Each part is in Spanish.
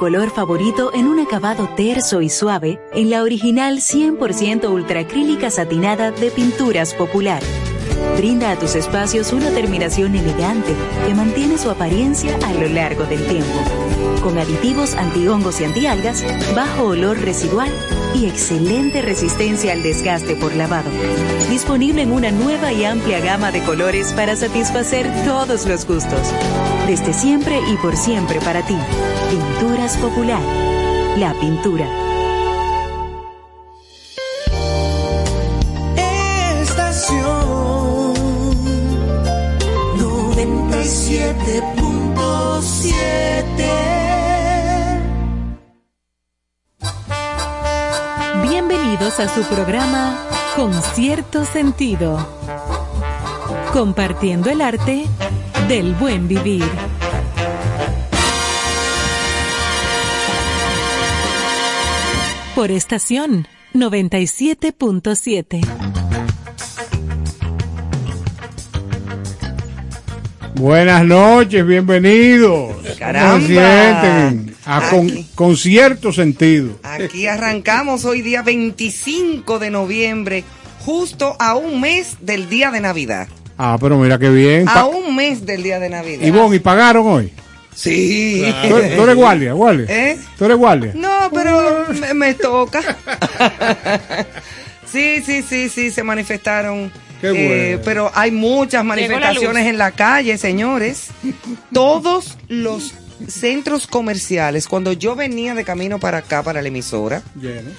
Color favorito en un acabado terso y suave en la original 100% ultracrílica satinada de Pinturas Popular. Brinda a tus espacios una terminación elegante que mantiene su apariencia a lo largo del tiempo. Con aditivos antihongos y antialgas, bajo olor residual y excelente resistencia al desgaste por lavado. Disponible en una nueva y amplia gama de colores para satisfacer todos los gustos. Desde siempre y por siempre para ti. Pinturas Popular. La pintura. A su programa Con cierto sentido. Compartiendo el arte del buen vivir. Por estación 97.7. Buenas noches, bienvenidos. Caramba. ¿Cómo se sienten? A con, cierto sentido. Aquí arrancamos hoy día 25 de noviembre, justo a un mes del día de Navidad. Ah, pero mira qué bien. A un mes del día de Navidad. Ivonne, ¿y pagaron hoy? Sí. ¿Tú, eres- tú eres guardia, guardia? ¿Eh? ¿Tú eres guardia? No, pero me, me toca. sí, sí, sí, sí, se manifestaron. Qué Eh, bueno. pero hay muchas manifestaciones en la calle, señores. Todos los centros comerciales, cuando yo venía de camino para acá, para la emisora, Lleno.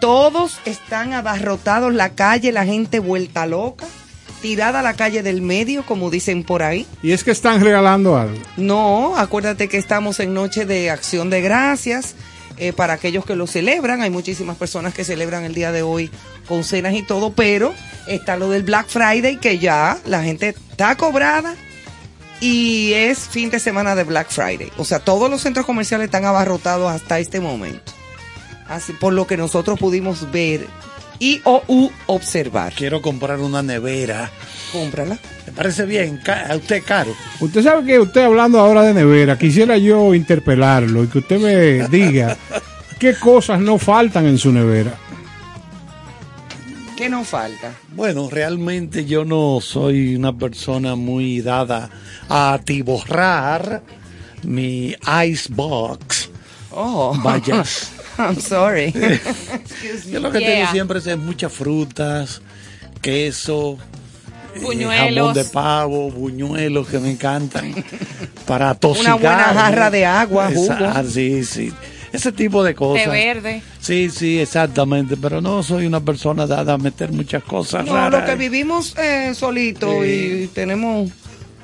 todos están abarrotados, la calle, la gente vuelta loca, tirada a la calle del medio, como dicen por ahí. Y es que están regalando algo. No, acuérdate que estamos en noche de acción de gracias. eh, para aquellos que lo celebran, hay muchísimas personas que celebran el día de hoy con cenas y todo, pero está lo del Black Friday que ya la gente está cobrada y es fin de semana de Black Friday. O sea, todos los centros comerciales están abarrotados hasta este momento. Así por lo que nosotros pudimos ver y o u observar. Quiero comprar una nevera. Cómprala. ¿Me parece bien? ¿A usted caro? Usted sabe que usted hablando ahora de nevera, quisiera yo interpelarlo y que usted me diga qué cosas no faltan en su nevera. ¿Qué nos falta? Bueno, realmente yo no soy una persona muy dada a atiborrar mi icebox. Oh, Vaya. I'm sorry. Yo lo que tengo siempre es muchas frutas, queso, eh, Buñuelos. jamón de pavo, buñuelos que me encantan. Para tosigar. buena jarra de agua, jugo. ah, sí, sí. Ese tipo de cosas. Té verde. Sí, sí, exactamente. Pero no soy una persona dada a meter muchas cosas No, raras. lo que vivimos eh, solito y tenemos...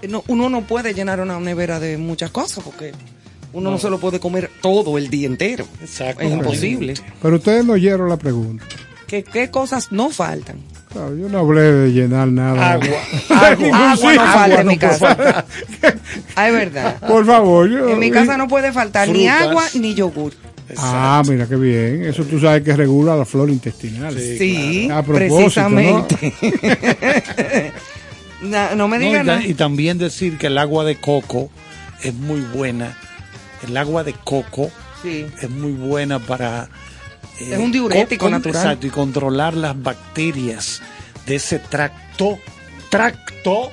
no, uno no puede llenar una nevera de muchas cosas porque uno no, se lo puede comer todo el día entero. Exacto. Es imposible. Pero ustedes no oyeron la pregunta. ¿Qué, qué cosas no faltan? Claro, yo no hablé de llenar nada. Agua. Agua, agua no falta en mi casa. Ah, es verdad. Por favor. yo- En mi casa no puede faltar ni agua ni yogur. Ah, mira qué bien. Eso tú sabes que regula la flora intestinal. Sí, A propósito, precisamente. No, no me No, digan y, nada. y también decir que el agua de coco es muy buena. El agua de coco Sí. es muy buena para... eh, Es un diurético con- natural. Exacto, y controlar las bacterias de ese tracto, tracto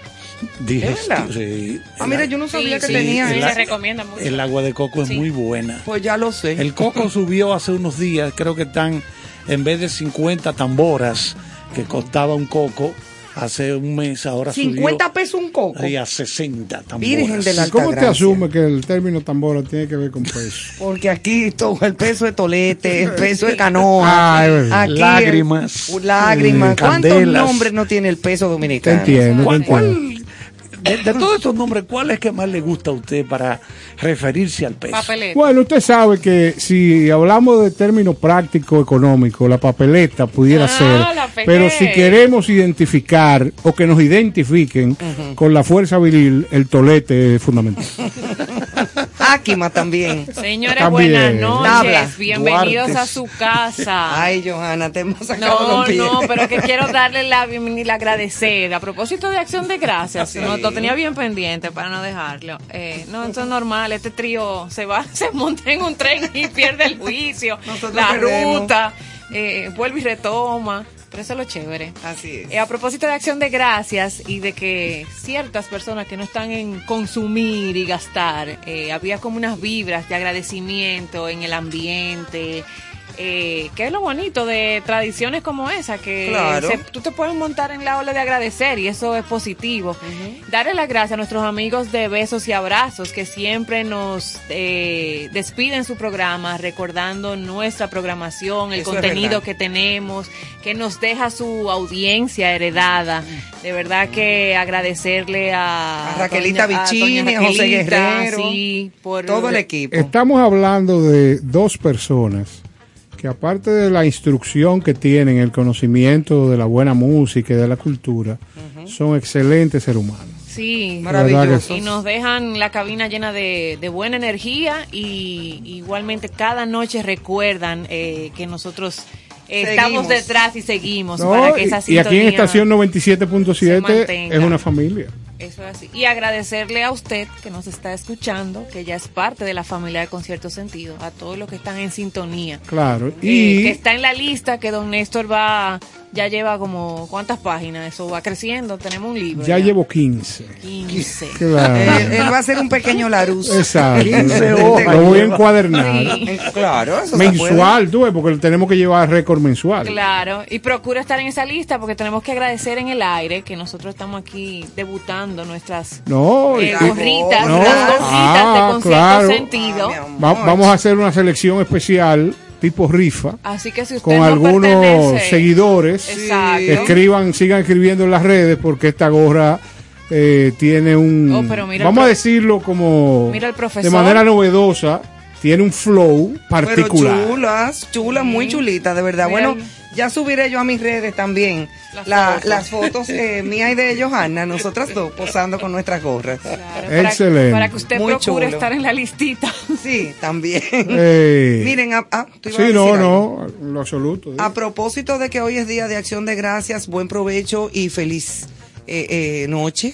digestivo. Sí. Ah, mira, yo no sabía que sí, tenía sí, el se recomienda mucho. El agua de coco es muy buena. Pues ya lo sé. El coco subió hace unos días, creo que están, en vez de 50 tamboras que costaba un coco hace un mes, ahora 50 pesos un coco. subió ahí a 60 tamboras. Virgen de la ¿Y ¿Cómo te asume que el término tambora tiene que ver con peso? Porque aquí todo el peso de tolete, el peso de canoa. Ah, es verdad. aquí Lágrimas. el- lágrimas. ¿Cuántos candelas. nombres no tiene el peso Te dominicano? entiendo, te ¿Cuál, entiendo. De, de todos estos nombres, ¿cuál es que más le gusta a usted para referirse al peso? Papeleta. Bueno, usted sabe que si hablamos de término práctico económico, la papeleta pudiera Ah, ser. Pero si queremos identificar o que nos identifiquen con la fuerza viril, el tolete es fundamental. Akima también. Señores, También. buenas noches. Tabla. Bienvenidos Duarte. a su casa. Ay, Johanna, te hemos sacado No, los pies. no, pero que quiero darle la bienvenida, agradecer. A propósito de Acción de Gracias, no, lo tenía bien pendiente para no dejarlo. Eh, no, esto es normal, este trío se va, se monta en un tren y pierde el juicio, Nosotros la perdemos. ruta, eh, vuelve y retoma. Pero eso es lo chévere. Así es. Eh, a propósito de acción de gracias y de que ciertas personas que no están en consumir y gastar, eh, había como unas vibras de agradecimiento en el ambiente. Eh, que es lo bonito de tradiciones como esa, que Claro. se- tú te puedes montar en la ola de agradecer y eso es positivo. Darle las gracias a nuestros amigos de Besos y Abrazos que siempre nos eh, despiden su programa recordando nuestra programación, el Eso contenido que tenemos, que nos deja su audiencia heredada. De verdad que agradecerle a, A Raquelita doña- José Guerrero, sí, por Todo el equipo. Estamos hablando de dos personas que aparte de la instrucción que tienen, el conocimiento de la buena música y de la cultura, son excelentes seres humanos. Sí, Maravilloso. y nos dejan la cabina llena de, de buena energía y igualmente cada noche recuerdan eh, que nosotros estamos Seguimos. detrás y seguimos No, para que y, esa y aquí en estación se 97.7 mantenga. es una familia. Eso es así. Y agradecerle a usted que nos está escuchando, que ya es parte de la familia de Concierto Sentido, a todos los que están en sintonía. Claro. Eh, Y que está en la lista que don Néstor va, ya lleva como, ¿cuántas páginas? Eso va creciendo, tenemos un libro. ya llevo 15. 15. Claro. Él, él va a hacer un pequeño Larus. Exacto. 15 hojas Lo voy a encuadernar. Sí. Eh, Claro, eso Mensual, tú porque tenemos que llevar récord mensual. Claro, y procura estar en esa lista porque tenemos que agradecer en el aire que nosotros estamos aquí debutando nuestras No, eh, gorritas, no, las gorritas ah, de concierto claro. sentido. Ah, va- vamos a hacer una selección especial tipo rifa Así que si usted con no algunos pertenece- seguidores Exacto. escriban, sigan escribiendo en las redes porque esta gorra eh, tiene un, Oh, pero mira vamos a decirlo como Mira el profesor. de manera novedosa, tiene un flow particular. Pero chulas, chulas, muy chulitas, de verdad. Mira Bueno, el- ya subiré yo a mis redes también Las la- fotos. las fotos eh, mía y de Johanna, nosotras dos posando con nuestras gorras. Claro, Excelente. Para, que usted Muy procure chulo. estar en la listita. Sí, también. Eh, Miren, a, ah, tú ibas a sí, decir no, algo. no, lo absoluto. ¿sí? A propósito de que hoy es día de acción de gracias, buen provecho y feliz eh, eh, noche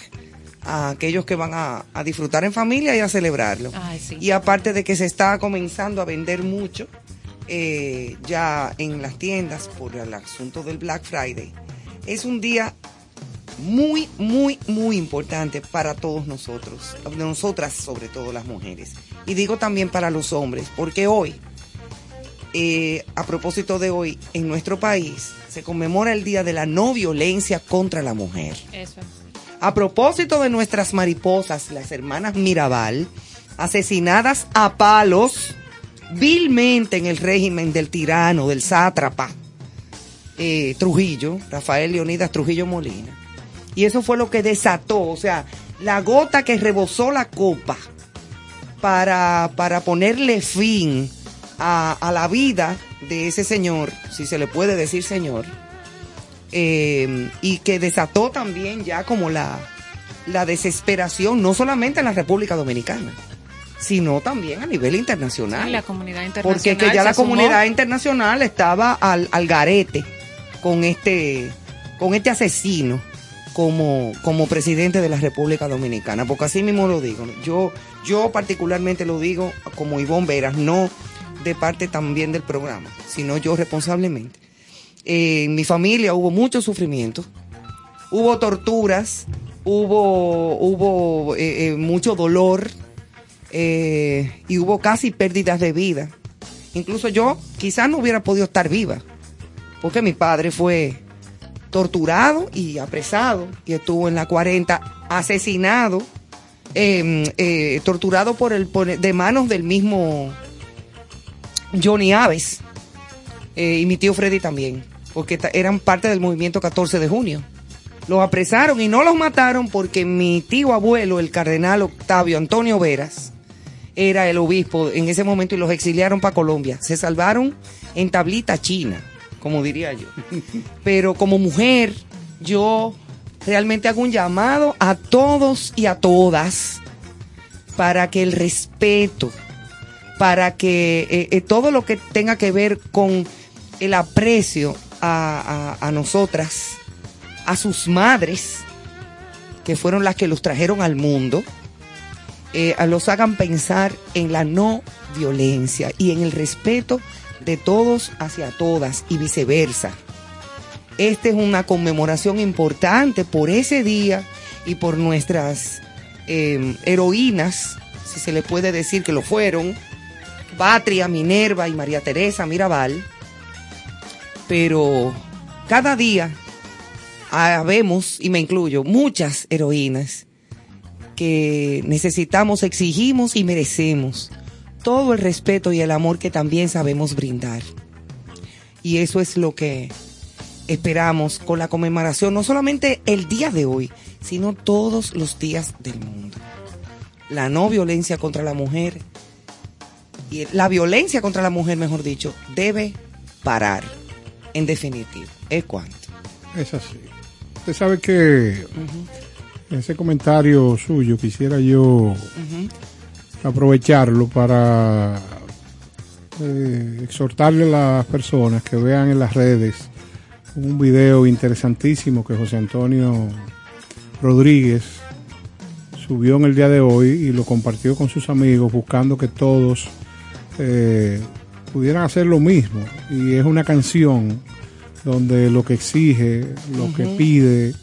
a aquellos que van a, a disfrutar en familia y a celebrarlo. Ay, sí. Y aparte de que se está comenzando a vender mucho eh, ya en las tiendas por el asunto del Black Friday, es un día muy, muy, muy importante para todos nosotros, nosotras sobre todo las mujeres. Y digo también para los hombres, porque hoy, eh, a propósito de hoy, en nuestro país se conmemora el Día de la No Violencia contra la Mujer. Eso. A propósito de nuestras mariposas, las hermanas Mirabal, asesinadas a palos vilmente en el régimen del tirano, del sátrapa eh, Trujillo, Rafael Leonidas Trujillo Molina. Y eso fue lo que desató, o sea, la gota que rebosó la copa para, para ponerle fin a, a la vida de ese señor, si se le puede decir señor, eh, y que desató también ya como la, la desesperación, no solamente en la República Dominicana, sino también a nivel internacional. Sí, la comunidad internacional. Porque que ya la sumó. comunidad internacional estaba al, al garete con este, con este asesino como, como presidente de la República Dominicana. Porque así mismo lo digo. Yo, yo particularmente lo digo como Ivonne Veras, no de parte también del programa, sino yo responsablemente. Eh, en mi familia hubo mucho sufrimiento, hubo torturas, hubo, hubo eh, eh, mucho dolor eh, y hubo casi pérdidas de vida. Incluso yo quizás no hubiera podido estar viva, porque mi padre fue torturado y apresado y estuvo en la 40 asesinado, eh, eh, torturado por el por- de manos del mismo Johnny Aves eh, y mi tío Freddy también, porque eran parte del movimiento 14 de junio. Los apresaron y no los mataron porque mi tío abuelo, el cardenal Octavio Antonio Veras, era el obispo en ese momento y los exiliaron para Colombia. Se salvaron en tablita china, como diría yo. Pero como mujer, yo realmente hago un llamado a todos y a todas para que el respeto, para que eh, eh, todo lo que tenga que ver con el aprecio a, a, a nosotras, a sus madres, que fueron las que los trajeron al mundo, eh, los hagan pensar en la no violencia y en el respeto de todos hacia todas y viceversa. Esta es una conmemoración importante por ese día y por nuestras eh, heroínas, si se le puede decir que lo fueron, Patria, Minerva y María Teresa Mirabal. Pero cada día habemos, y me incluyo, muchas heroínas que necesitamos, exigimos y merecemos todo el respeto y el amor que también sabemos brindar. Y eso es lo que esperamos con la conmemoración, no solamente el día de hoy, sino todos los días del mundo. La no violencia contra la mujer, y la violencia contra la mujer, mejor dicho, debe parar, en definitiva. ¿Es cuanto? Es así. Usted sabe que ese comentario suyo quisiera yo aprovecharlo para eh, exhortarle a las personas que vean en las redes un video interesantísimo que José Antonio Rodríguez subió en el día de hoy y lo compartió con sus amigos buscando que todos eh, pudieran hacer lo mismo. Y es una canción donde lo que exige, lo que pide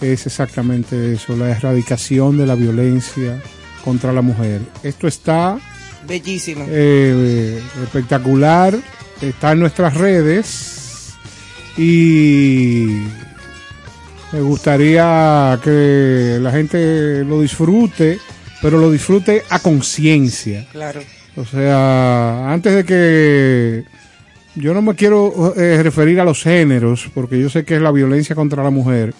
es exactamente eso, la erradicación de la violencia contra la mujer. Esto está Bellísimo. eh, espectacular, está en nuestras redes y me gustaría que la gente lo disfrute, pero lo disfrute a conciencia. Claro. O sea, antes de que yo no me quiero eh, referir a los géneros, porque yo sé que es la violencia contra la mujer,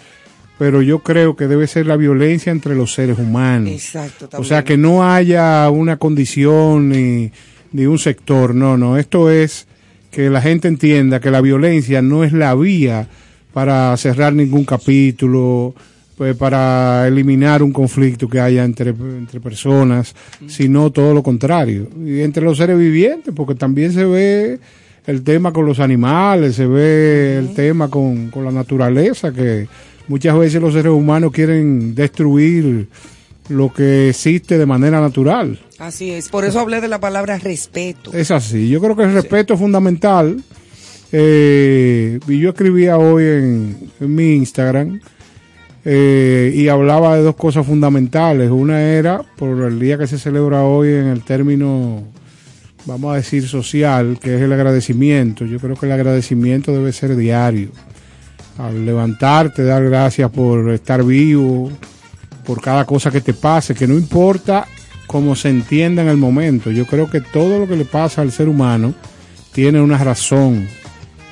pero yo creo que debe ser la violencia entre los seres humanos. Exacto. O sea, que no haya una condición ni, ni un sector, no, no, esto es que la gente entienda que la violencia no es la vía para cerrar ningún capítulo, pues, para eliminar un conflicto que haya entre, entre personas, sino todo lo contrario. Y entre los seres vivientes, porque también se ve el tema con los animales, se ve el tema con, con la naturaleza, que muchas veces los seres humanos quieren destruir lo que existe de manera natural. Así es. Por eso hablé de la palabra respeto. Es así. Yo creo que el respeto es fundamental. Eh, y yo escribía hoy en, en mi Instagram eh, y hablaba de dos cosas fundamentales. Una era por el día que se celebra hoy en el término, vamos a decir, social, que es el agradecimiento. Yo creo que el agradecimiento debe ser diario. Al levantarte, dar gracias por estar vivo, por cada cosa que te pase, que no importa cómo se entienda en el momento. Yo creo que todo lo que le pasa al ser humano tiene una razón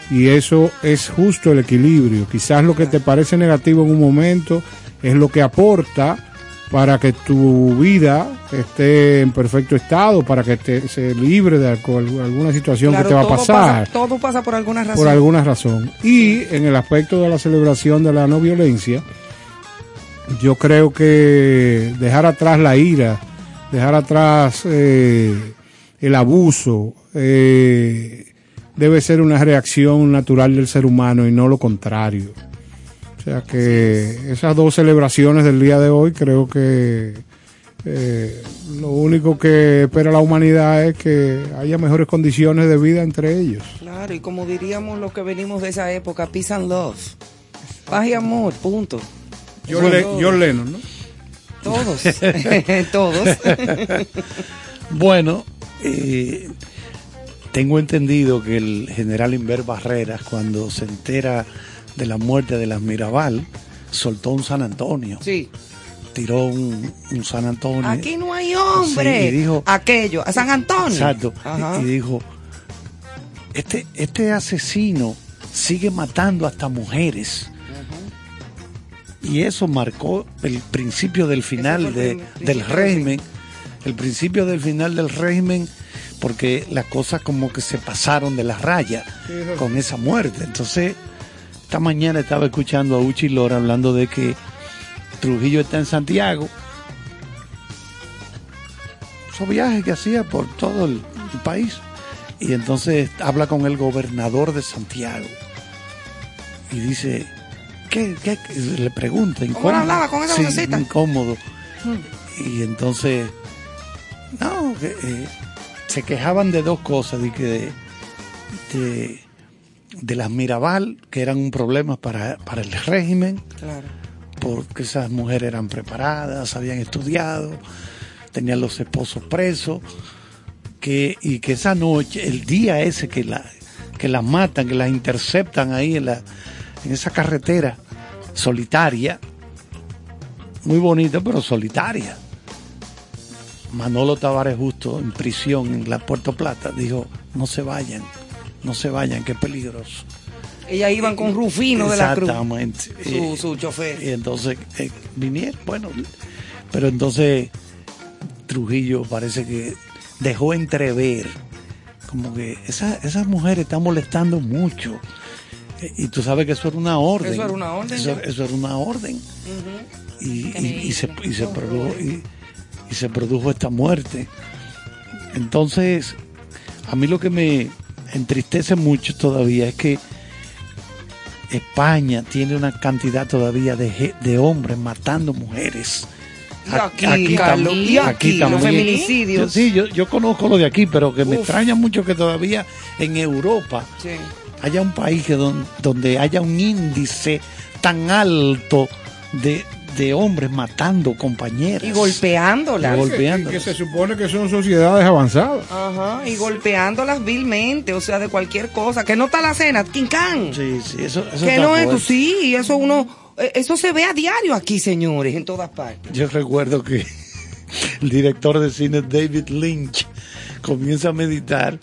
y eso es justo el equilibrio. Quizás lo que te parece negativo en un momento es lo que aporta para que tu vida esté en perfecto estado, para que te, se libre de alco- alguna situación Claro, que te va a pasar pasa- todo pasa por alguna razón. por alguna razón. Y en el aspecto de la celebración de la no violencia, yo creo que dejar atrás la ira, dejar atrás eh, el abuso, eh, debe ser una reacción natural del ser humano y no lo contrario. O sea que esas dos celebraciones del día de hoy creo que eh, lo único que espera la humanidad es que haya mejores condiciones de vida entre ellos. Claro, y como diríamos los que venimos de esa época, peace and love. Paz y amor, punto. John, Le- John Lennon, ¿no? Todos. Todos. Bueno, eh, tengo entendido que el general Inver Barreras, cuando se entera de la muerte de las Mirabal, soltó un San Antonio. Sí. Tiró un, un San Antonio. Aquí no hay hombre. Sí, y dijo- Aquello, a San Antonio. Exacto. Ajá. Y dijo, este, este asesino sigue matando hasta mujeres. Y eso marcó el principio del final el de- prim- del principio del régimen. El principio del final del régimen, porque las cosas como que se pasaron de la raya con esa muerte. Entonces, esta mañana estaba escuchando a Uchi Lora hablando de que Trujillo está en Santiago esos viajes que hacía por todo el, país. Y entonces habla con el gobernador de Santiago. Y dice, ¿qué? qué? Le pregunta. ¿Cómo hablaba con esa sí, incómodo. Hmm. Y entonces, no, eh, se quejaban de dos cosas, de que de, de, las Mirabal, que eran un problema para, para el régimen. Claro porque esas mujeres eran preparadas, habían estudiado, tenían los esposos presos, que, y que esa noche, el día ese que, la, que las matan, que las interceptan ahí en, la, en esa carretera solitaria, muy bonita pero solitaria. Manolo Tavares Justo en prisión en la Puerto Plata dijo, no se vayan, no se vayan, que es peligroso. Ellas iban con Rufino de la Cruz. Exactamente. Su, su chofer. Y entonces eh, vinieron, bueno, pero entonces Trujillo parece que dejó entrever como que esa, esas mujeres están molestando mucho. y tú sabes que eso era una orden. Eso era una orden. Eso, era una orden. y, se, y, se produjo, y, se produjo esta muerte. Entonces, a mí lo que me entristece mucho todavía es que España tiene una cantidad todavía de, de hombres matando mujeres. Y aquí, aquí, aquí, también. Los feminicidios. sí, yo, yo conozco lo de aquí, pero que me extraña mucho que todavía en Europa haya un país que donde haya un índice tan alto de, de hombres matando compañeras. Y golpeándolas. Que, se supone que son sociedades avanzadas. Ajá, y golpeándolas vilmente, o sea, de cualquier cosa. Que no está la cena, quincán. Sí, sí, eso, eso Que no es, sí, eso uno, eh, eso se ve a diario aquí, señores, en todas partes. Yo recuerdo que el director de cine David Lynch comienza a meditar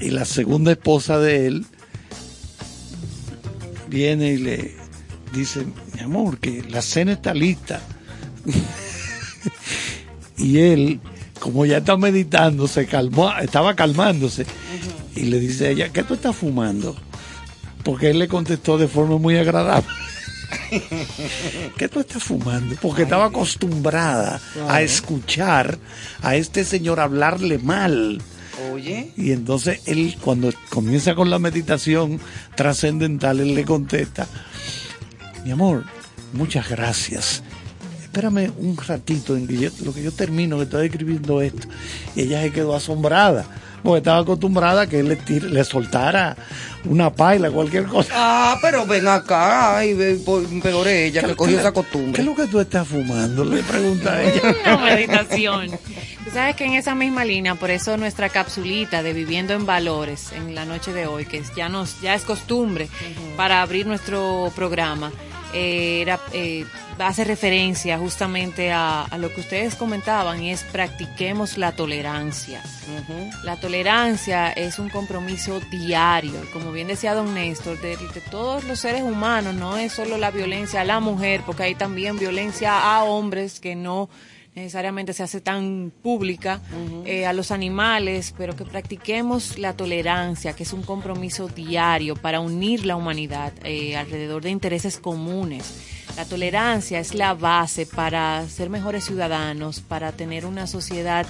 y la segunda esposa de él viene y le dice, mi amor, que la cena está lista. y él, como ya está meditando, se calmó, estaba calmándose. Y le dice a ella, ¿qué tú estás fumando? Porque él le contestó de forma muy agradable. ¿Qué tú estás fumando? Porque estaba acostumbrada a escuchar a este señor hablarle mal. Oye. Y entonces él, cuando comienza con la meditación trascendental, él le contesta, mi amor, muchas gracias. Espérame un ratito en que lo que yo termino, que estoy escribiendo esto. Y ella se quedó asombrada, porque estaba acostumbrada a que él le, le soltara una paila, cualquier cosa. Ah, pero ven acá, y peor ella, que cogió esa costumbre. ¿Qué es lo que tú estás fumando? Le pregunta a ella. Una meditación. Tú sabes que en esa misma línea, por eso nuestra capsulita de Viviendo en Valores en la noche de hoy, que ya nos ya es costumbre para abrir nuestro programa, eh, era, eh, hace referencia justamente a, lo que ustedes comentaban y es practiquemos la tolerancia. La tolerancia es un compromiso diario, como bien decía don Néstor, de, todos los seres humanos, no es solo la violencia a la mujer, porque hay también violencia a hombres que no necesariamente se hace tan pública eh, a los animales, pero que practiquemos la tolerancia, que es un compromiso diario para unir la humanidad eh, alrededor de intereses comunes. La tolerancia es la base para ser mejores ciudadanos, para tener una sociedad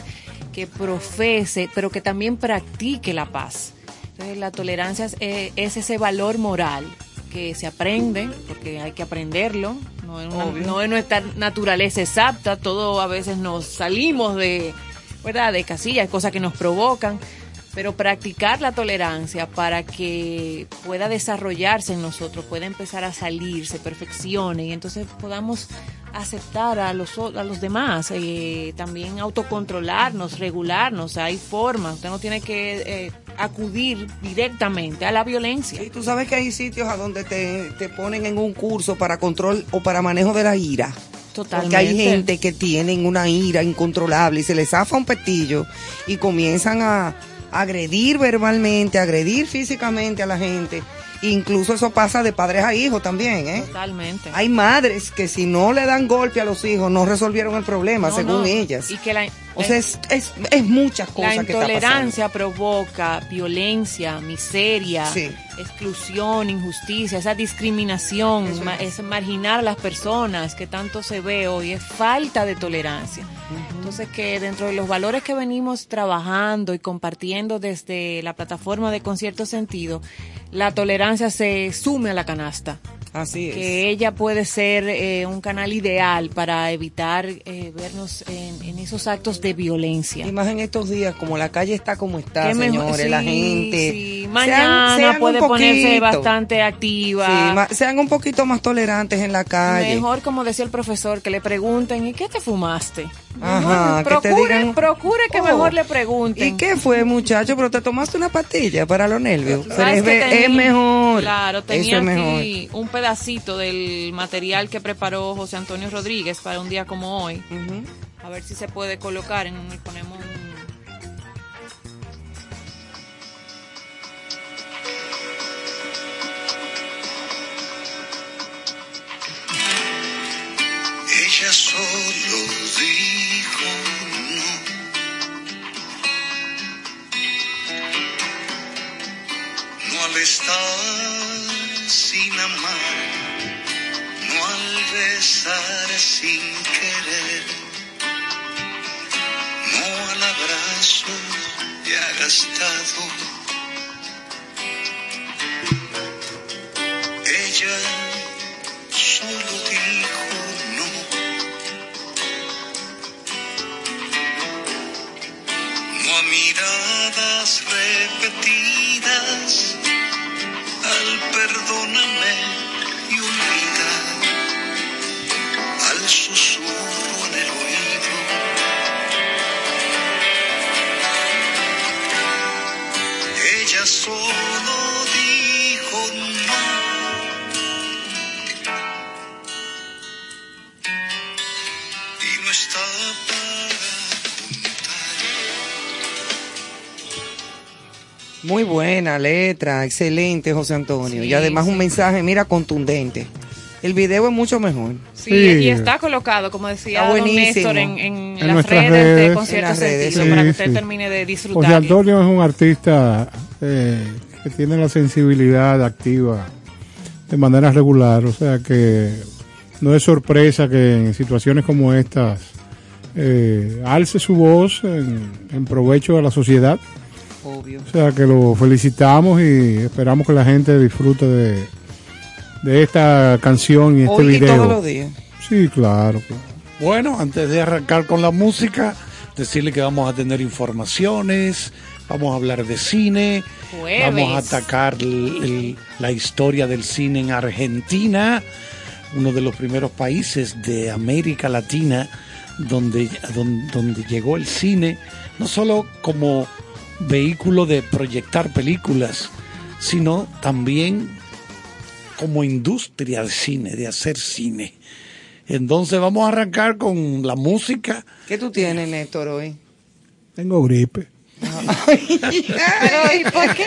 que profese, pero que también practique la paz. Entonces, la tolerancia es, eh, es ese valor moral que se aprende, porque hay que aprenderlo, no es, nuestra naturaleza exacta, todo a veces nos salimos de, ¿verdad? de casillas, cosas que nos provocan, pero practicar la tolerancia para que pueda desarrollarse en nosotros, pueda empezar a salir, se perfeccione y entonces podamos aceptar a los, a los demás, eh, también autocontrolarnos, regularnos, hay formas, usted no tiene que eh, acudir directamente a la violencia. Y tú sabes que hay sitios a donde te, te ponen en un curso para control o para manejo de la ira. Totalmente. Porque hay gente que tienen una ira incontrolable y se les zafa un petillo y comienzan a agredir verbalmente, agredir físicamente a la gente Incluso eso pasa de padres a hijos también, ¿eh? Totalmente. Hay madres que si no le dan golpe a los hijos no resolvieron el problema, No, según no. ellas. Y que la, o sea, es, es, es muchas la cosas que está pasando. intolerancia provoca violencia, miseria, Sí. exclusión, injusticia, esa discriminación, ma- es marginar a las personas que tanto se ve hoy, es falta de tolerancia. Entonces que dentro de los valores que venimos trabajando y compartiendo desde la plataforma de Concierto Sentido, la tolerancia se sume a la canasta. Así es. que ella puede ser eh, un canal ideal para evitar eh, vernos en, en esos actos de violencia. Y más en estos días, como la calle está como está, señores, la gente. sí. Mañana sean puede ponerse bastante activa. Sí, sean un poquito más tolerantes en la calle. Mejor, como decía el profesor, que le pregunten, ¿y qué te fumaste? Ajá, Mejor que te procure, digan, procure que "Oh, mejor le pregunten. ¿Y qué fue, muchacho? Pero te tomaste una pastilla para los nervios. Pero ¿Sabes es, que ve- tenía- es mejor. Claro, Eso tenía mejor. aquí un pedacito del material que preparó José Antonio Rodríguez para un día como hoy. A ver si se puede colocar en un, ponemos un Ella solo dijo al estar sin amar, no al besar sin querer, no al abrazo ya gastado. Ella solo dijo no. No a miradas repetidas, perdóname y olvida, al susurro Muy buena letra, excelente, José Antonio. Sí, y además un sí. mensaje, mira, contundente. El video es mucho mejor. Sí, Sí. y está colocado, como decía don buenísimo. Néstor, en, en En las nuestras redes, de redes. Concierto En las redes, Sentido, sí. para que usted sí. termine de José disfrutar. Antonio es un artista eh, que tiene la sensibilidad activa de manera regular, o sea que no es sorpresa que en situaciones como estas eh, alce su voz en, en provecho de la sociedad. Obvio. O sea que lo felicitamos y esperamos que la gente disfrute de, de esta canción y este Hoy y video. todos los días. Sí, claro. Bueno, antes de arrancar con la música, decirle que vamos a tener informaciones, vamos a hablar de cine, Jueves. vamos a atacar el- el- la historia del cine en Argentina, uno de los primeros países de América Latina donde, don- donde llegó el cine, no solo como vehículo de proyectar películas, sino también como industria de cine, de hacer cine. Entonces vamos a arrancar con la música. ¿Qué tú tienes, Néstor, hoy? Tengo gripe. Pero, ¿y por qué?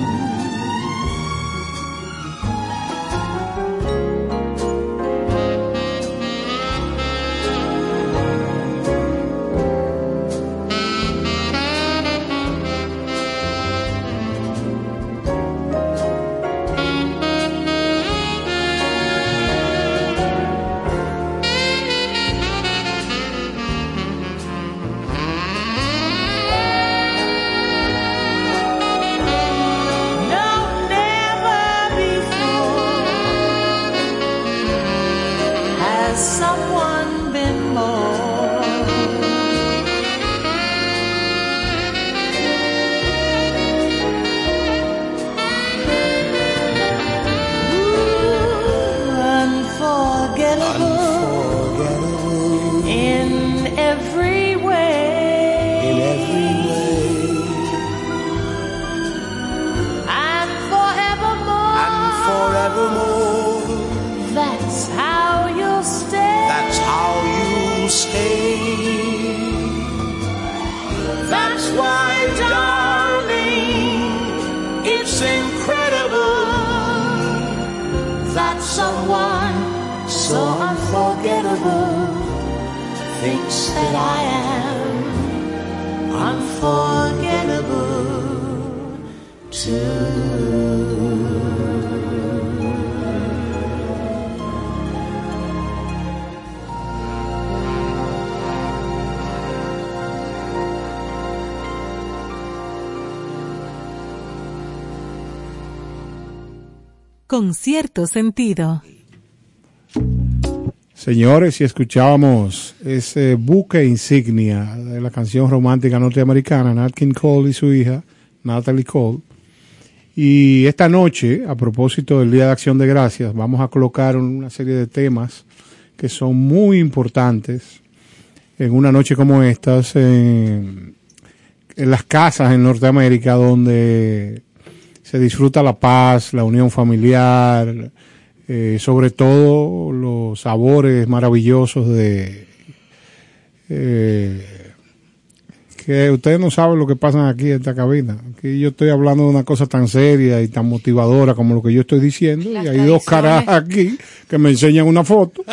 Con cierto sentido. Señores, si escuchábamos ese buque insignia de la canción romántica norteamericana, Nat King Cole y su hija, Natalie Cole. Y esta noche, a propósito del Día de Acción de Gracias, vamos a colocar una serie de temas que son muy importantes en una noche como estas, en, en las casas en Norteamérica donde se disfruta la paz, la unión familiar, eh, sobre todo los sabores maravillosos de eh, que ustedes no saben lo que pasa aquí en esta cabina. Aquí yo estoy hablando de una cosa tan seria y tan motivadora como lo que yo estoy diciendo Las y hay dos caras aquí que me enseñan una foto,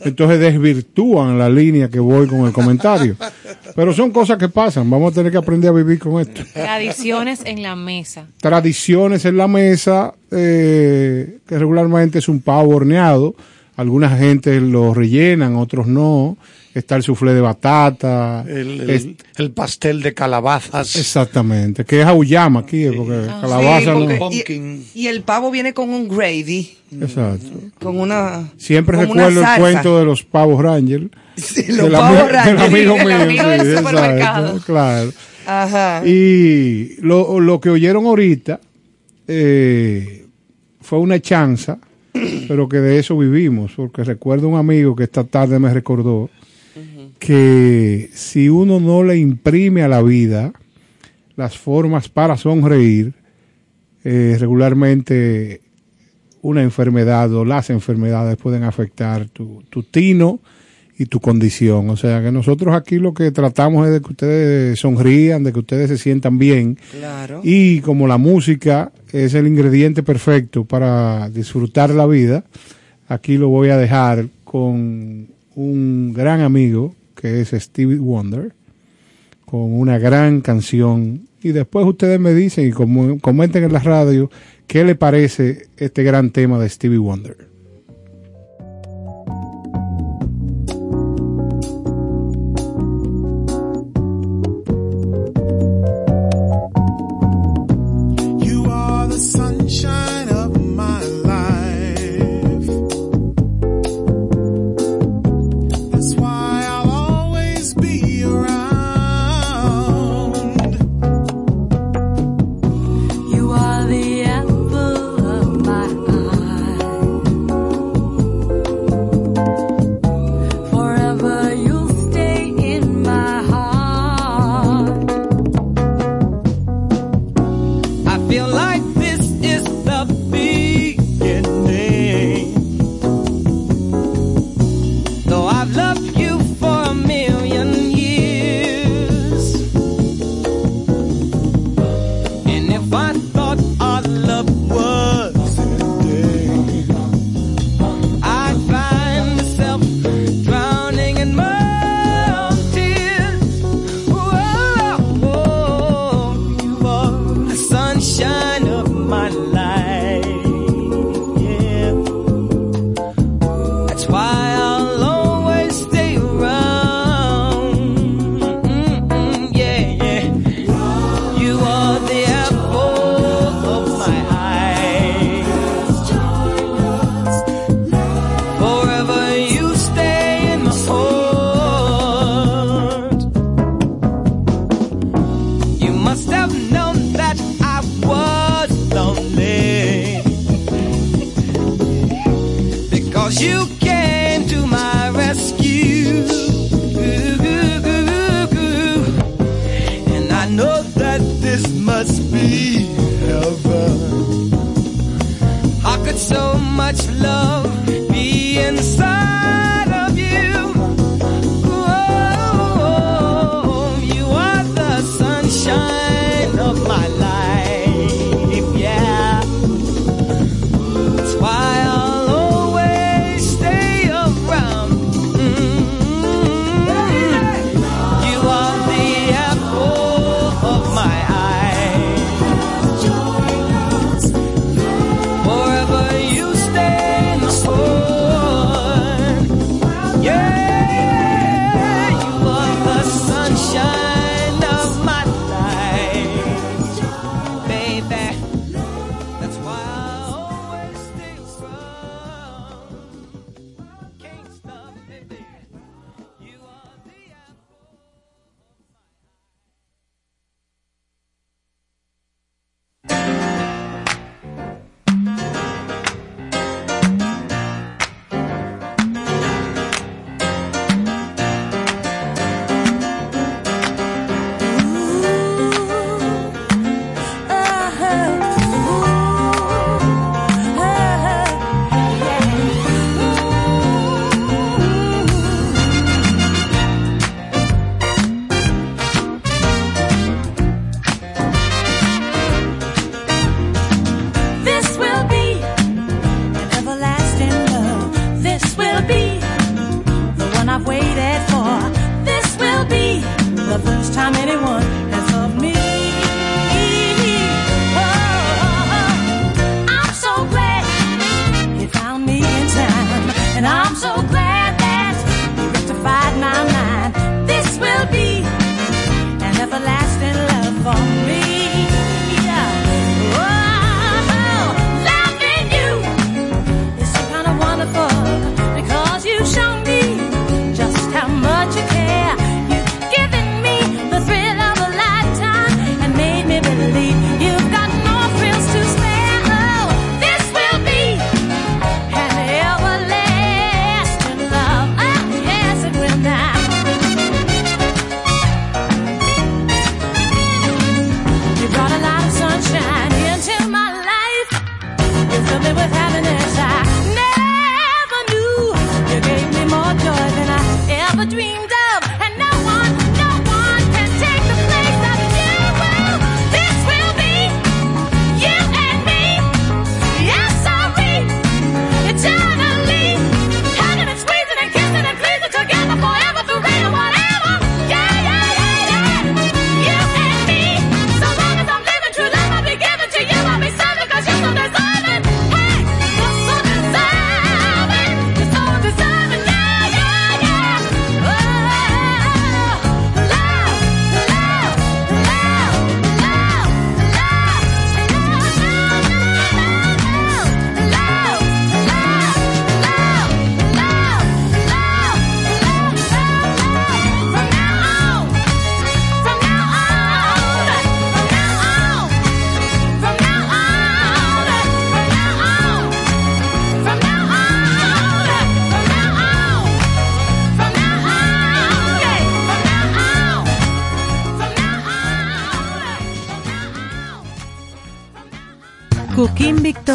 entonces desvirtúan la línea que voy con el comentario. Pero son cosas que pasan, vamos a tener que aprender a vivir con esto Tradiciones en la mesa. tradiciones en la mesa, eh, que regularmente es un pavo horneado. Algunas gente lo rellenan, otros no. Está el soufflé de batata. El, el- Es- el pastel de calabazas. exactamente, que es auyama aquí, porque Ah, calabaza Sí, porque- y, y el pavo viene con un gravy, Exacto. con una. Siempre una recuerdo el cuento de los pavos Ranger. Sí, del los pavos del Ranger. amigo El mío, amigo sí, del exacto, supermercado. claro. Ajá. Y lo, lo que oyeron ahorita eh, fue una chanza, pero que de eso vivimos, porque recuerdo un amigo que esta tarde me recordó que si uno no le imprime a la vida las formas para sonreír, eh, regularmente una enfermedad o las enfermedades pueden afectar tu, tu tino y tu condición. O sea que nosotros aquí lo que tratamos es de que ustedes sonrían, de que ustedes se sientan bien. Claro. Y como la música es el ingrediente perfecto para disfrutar la vida, aquí lo voy a dejar con un gran amigo que es Stevie Wonder, con una gran canción. Y después ustedes me dicen y comenten en la radio qué le parece este gran tema de Stevie Wonder.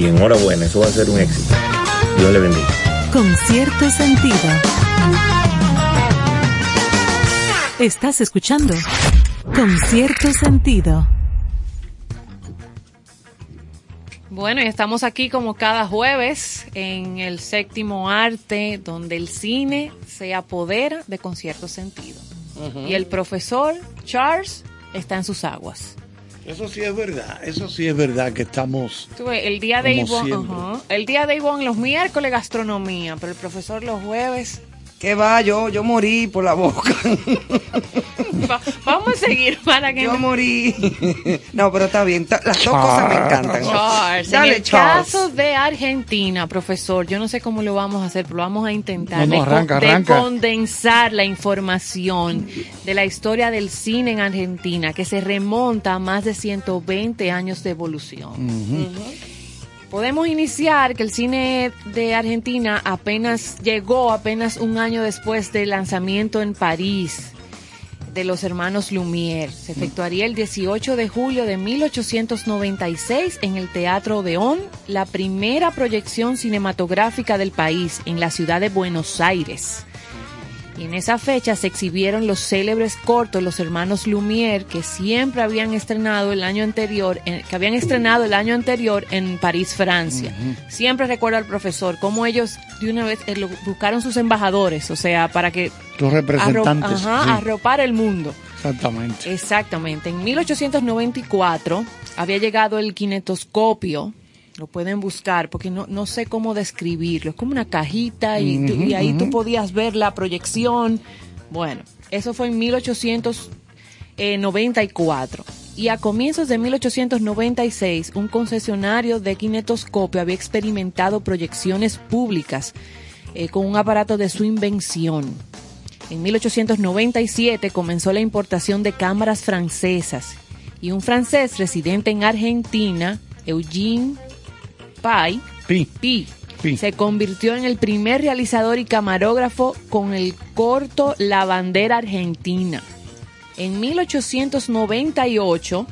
y enhorabuena, eso va a ser un éxito. Dios le bendiga. Con cierto sentido. Estás escuchando Con cierto sentido. Bueno, y estamos aquí como cada jueves en el séptimo arte, donde el cine se apodera de concierto sentido. Y el profesor Charles está en sus aguas. Eso sí es verdad, eso sí es verdad que estamos... El día de Ivonne, el día de Ivonne los miércoles gastronomía, pero el profesor los jueves Que va, yo, yo morí por la boca. Va- vamos a seguir para que Yo no- morí. No, pero está bien. Las dos cosas me encantan. Charles, en el Charles. caso de Argentina, profesor, yo no sé cómo lo vamos a hacer, pero lo vamos a intentar No, no, de, co- arranca, de arranca. condensar la información de la historia del cine en Argentina, que se remonta a más de 120 años de evolución. Podemos iniciar que el cine de Argentina apenas llegó apenas un año después del lanzamiento en París de los hermanos Lumière. Se efectuaría el 18 de julio de 1896 en el Teatro Odeón, la primera proyección cinematográfica del país en la ciudad de Buenos Aires. Y en esa fecha se exhibieron los célebres cortos Los Hermanos Lumière que siempre habían estrenado el año anterior, en- que habían estrenado el año anterior en París, Francia. Siempre recuerdo al profesor cómo ellos de una vez eh, buscaron sus embajadores, o sea, para que Los representantes. arro- ajá, sí, arropar el mundo. exactamente. Exactamente. En 1894 había llegado el kinetoscopio. Lo pueden buscar porque no, no sé cómo describirlo. Es como una cajita y, tú- y ahí tú podías ver la proyección. Bueno, eso fue en 1894. Y a comienzos de 1896, un concesionario de kinetoscopio había experimentado proyecciones públicas eh, con un aparato de su invención. En 1897 comenzó la importación de cámaras francesas y un francés residente en Argentina, Eugene Pai, Pi. Pi, Pi. se convirtió en el primer realizador y camarógrafo con el corto La Bandera Argentina. En 1898,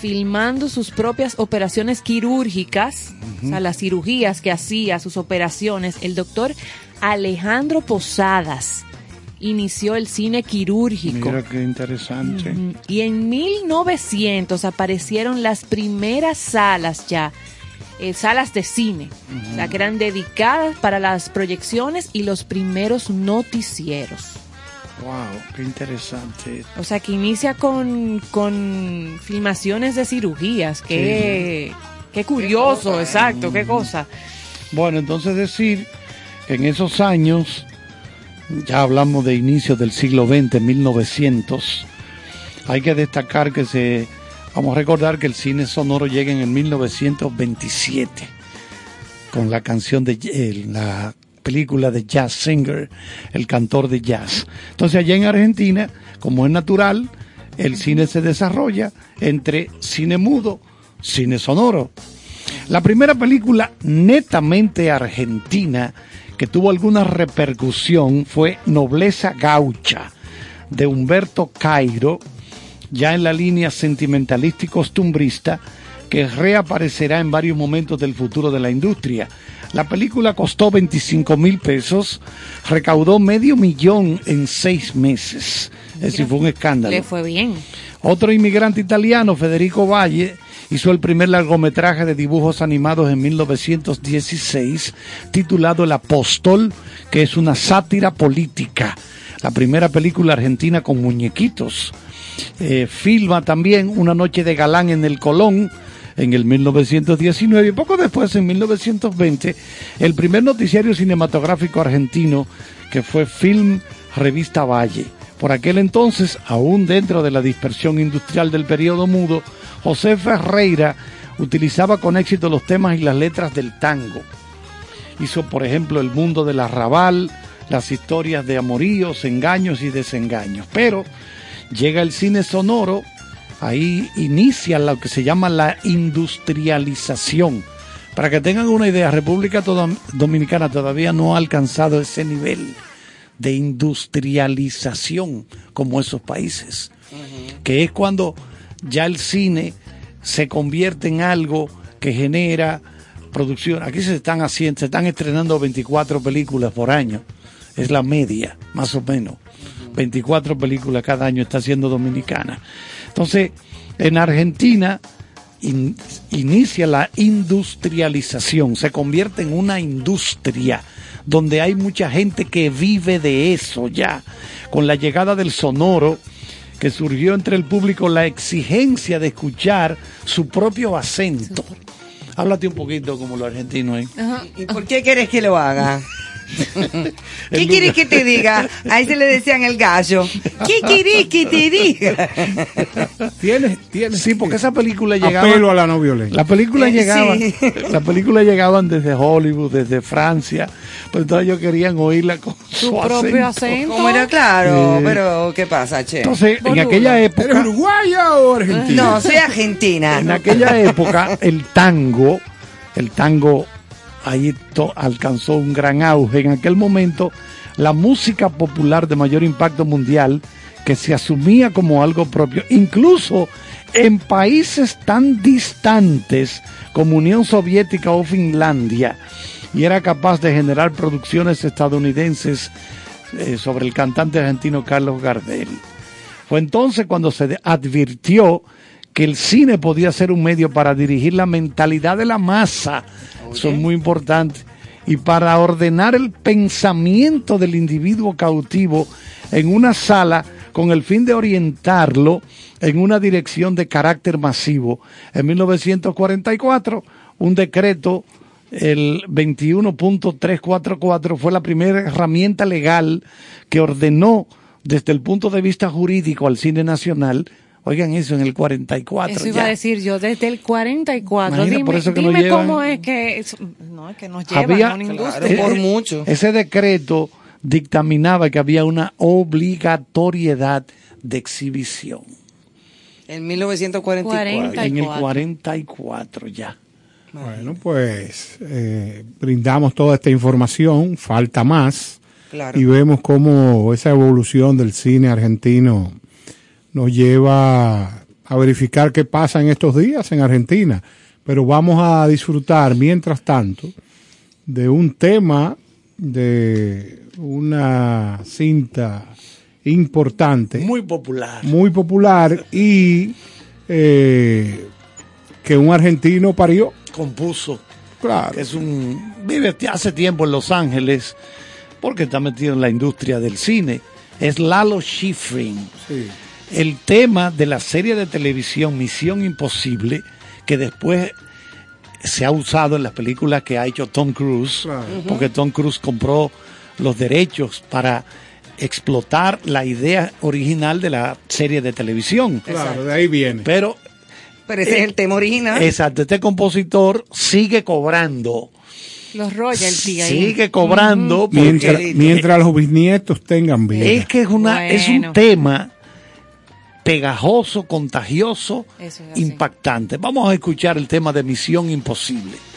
filmando sus propias operaciones quirúrgicas, o sea, las cirugías que hacía, sus operaciones, el doctor Alejandro Posadas inició el cine quirúrgico. Mira qué interesante. Y en 1900 aparecieron las primeras salas ya, eh, salas de cine, o sea, que eran dedicadas para las proyecciones y los primeros noticieros. Wow, qué interesante. O sea, que inicia con, con filmaciones de cirugías. Qué, qué curioso, exacto, qué cosa. Bueno, entonces decir en esos años, ya hablamos de inicios del siglo XX, 1900, hay que destacar que se, vamos a recordar que el cine sonoro llega en el 1927 con la canción de eh, la película de Jazz Singer, el cantor de jazz. Entonces allá en Argentina, como es natural, el cine se desarrolla entre cine mudo, cine sonoro. La primera película netamente argentina que tuvo alguna repercusión fue Nobleza Gaucha, de Humberto Cairo, ya en la línea sentimentalista y costumbrista, que reaparecerá en varios momentos del futuro de la industria. La película costó 25 mil pesos, recaudó medio millón en seis meses. Es decir, fue un escándalo. Le fue bien. Otro inmigrante italiano, Federico Valle, hizo el primer largometraje de dibujos animados en 1916, titulado El Apóstol, que es una sátira política. La primera película argentina con muñequitos. Eh, filma también Una noche de galán en el Colón en el 1919 y poco después, en 1920, el primer noticiario cinematográfico argentino que fue Film Revista Valle. Por aquel entonces, aún dentro de la dispersión industrial del periodo mudo, José Ferreira utilizaba con éxito los temas y las letras del tango. Hizo, por ejemplo, El mundo del arrabal, las historias de amoríos, engaños y desengaños. Pero llega el cine sonoro, ahí inicia lo que se llama la industrialización. Para que tengan una idea, República Dominicana todavía no ha alcanzado ese nivel de industrialización como esos países, que es cuando ya el cine se convierte en algo que genera producción. Aquí se están haciendo, se están estrenando 24 películas por año, es la media, más o menos. 24 películas cada año está haciendo Dominicana. Entonces, en Argentina in- inicia la industrialización, se convierte en una industria donde hay mucha gente que vive de eso ya. Con la llegada del sonoro, que surgió entre el público la exigencia de escuchar su propio acento. Háblate un poquito como lo argentino, ¿eh? ¿Y por qué quieres que lo haga? ¿Qué quieres que te diga? Ahí se le decían el gallo. ¿Qué quieres que te diga? Tiene, tiene. Sí, porque esa película llegaba. Apelo a la no violencia. La película Eh, llegaba, sí. la película llegaban desde Hollywood, desde Francia, pero entonces ellos querían oírla con su, Su propio acento. ¿Cómo era claro? Pero, ¿qué pasa, che? Entonces, en aquella ¿Eres época, uruguaya o argentina? No, soy argentina. en aquella época, el tango, el tango ahí alcanzó un gran auge. En aquel momento, la música popular de mayor impacto mundial, que se asumía como algo propio, incluso en países tan distantes como Unión Soviética o Finlandia, y era capaz de generar producciones estadounidenses eh, sobre el cantante argentino Carlos Gardel. Fue entonces cuando se advirtió que el cine podía ser un medio para dirigir la mentalidad de la masa, eso es muy importante, y para ordenar el pensamiento del individuo cautivo en una sala con el fin de orientarlo en una dirección de carácter masivo. En 1944, un decreto, el 21.344, fue la primera herramienta legal que ordenó desde el punto de vista jurídico al cine nacional. Oigan eso, en el 44. Eso iba ya. a decir yo, desde el 44. Imagina, dime por eso que dime llevan. cómo es que... es- no, es que nos llevan Había- a una Claro, industria. por Eh, mucho. Ese decreto dictaminaba que había una obligatoriedad de exhibición. En 1944. Cuarenta. En el 44. 44 ya. Bueno, pues eh, brindamos toda esta información, falta más, Claro. y vemos cómo esa evolución del cine argentino nos lleva a verificar qué pasa en estos días en Argentina. Pero vamos a disfrutar, mientras tanto, de un tema de una cinta importante Muy popular. muy popular y eh, que un argentino parió. Compuso. Claro. Es un. Vive hace tiempo en Los Ángeles porque está metido en la industria del cine. Es Lalo Schifrin. El tema de la serie de televisión Misión Imposible, que después se ha usado en las películas que ha hecho Tom Cruise, Claro. porque Tom Cruise compró los derechos para explotar la idea original de la serie de televisión. Claro, de ahí viene. Pero Pero ese es el tema original. Exacto, este compositor sigue cobrando, Los royalties sigue cobrando. porque Mientras, mientras los bisnietos tengan vida. es que es, una, es un tema pegajoso, contagioso, es impactante. Vamos a escuchar el tema de Misión Imposible.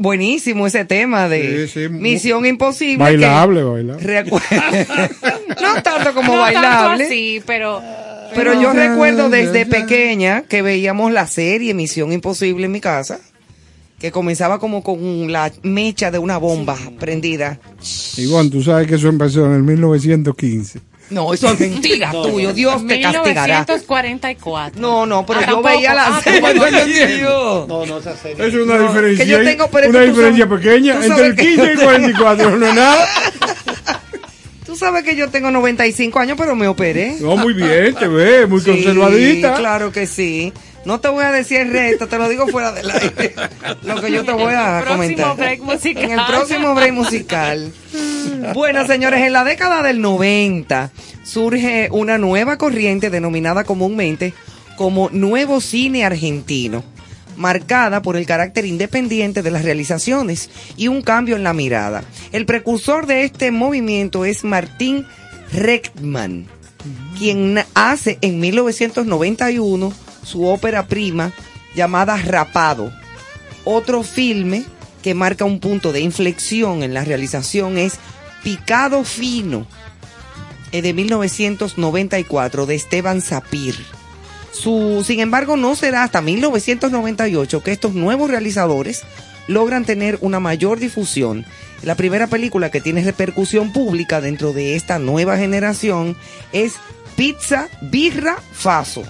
Buenísimo ese tema de Sí, sí, Misión Imposible. que- Bailable, bailable. Recu- no tanto como no bailable. así, pero... Pero yo recuerdo desde pequeña que veíamos la serie Misión Imposible en mi casa, que comenzaba como con la mecha de una bomba prendida. Ivonne, tú sabes que eso empezó en el 1915. No, eso es mentira tuyo, Dios te castigará. 1944. No, no, pero Ah, yo tampoco. veía la Ah, serie. Dios. No, no, esa serie. Es una No, diferencia, que yo tengo, pero es una que diferencia sabes- pequeña entre el que- 15 y el 44, no es nada. Tú sabes que yo tengo 95 años, pero me operé. No, muy bien, te ves, muy Sí, conservadita. Claro que sí. No te voy a decir el resto, te lo digo fuera del aire. Lo que yo te voy a En el próximo comentar. break musical. En el próximo break musical. Bueno, señores, en la década del 90 surge una nueva corriente denominada comúnmente como nuevo cine argentino, marcada por el carácter independiente de las realizaciones y un cambio en la mirada. El precursor de este movimiento es Martín Reckman, quien hace en 1991 su ópera prima llamada Rapado. Otro filme que marca un punto de inflexión en la realización es Picado Fino, eh, de 1994, de Esteban Sapir. Su, sin embargo, no será hasta 1998 que estos nuevos realizadores logran tener una mayor difusión. La primera película que tiene repercusión pública dentro de esta nueva generación es Pizza Birra Faso,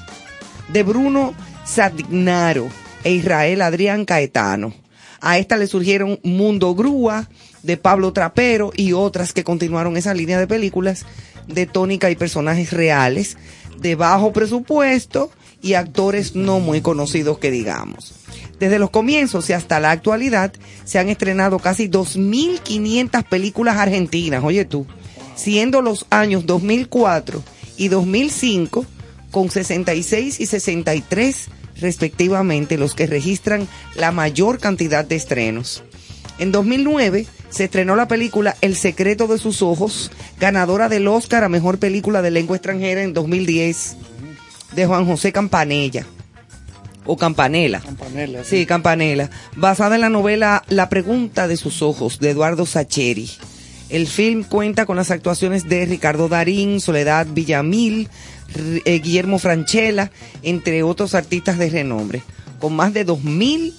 de Bruno Sadignaro e Israel Adrián Caetano. A esta le surgieron Mundo Grúa, de Pablo Trapero y otras que continuaron esa línea de películas de tónica y personajes reales, de bajo presupuesto y actores no muy conocidos que digamos. Desde los comienzos y hasta la actualidad se han estrenado casi 2.500 películas argentinas, oye tú, siendo los años 2004 y 2005 con 66 y 63 respectivamente los que registran la mayor cantidad de estrenos. En 2009 se estrenó la película El secreto de sus ojos, ganadora del Oscar a Mejor Película de Lengua Extranjera en 2010, de Juan José Campanella, o Campanella. Campanella, Sí, Campanella, basada en la novela La pregunta de sus ojos, de Eduardo Sacheri. El film cuenta con las actuaciones de Ricardo Darín, Soledad Villamil, eh, Guillermo Franchella, entre otros artistas de renombre. Con más de dos mil,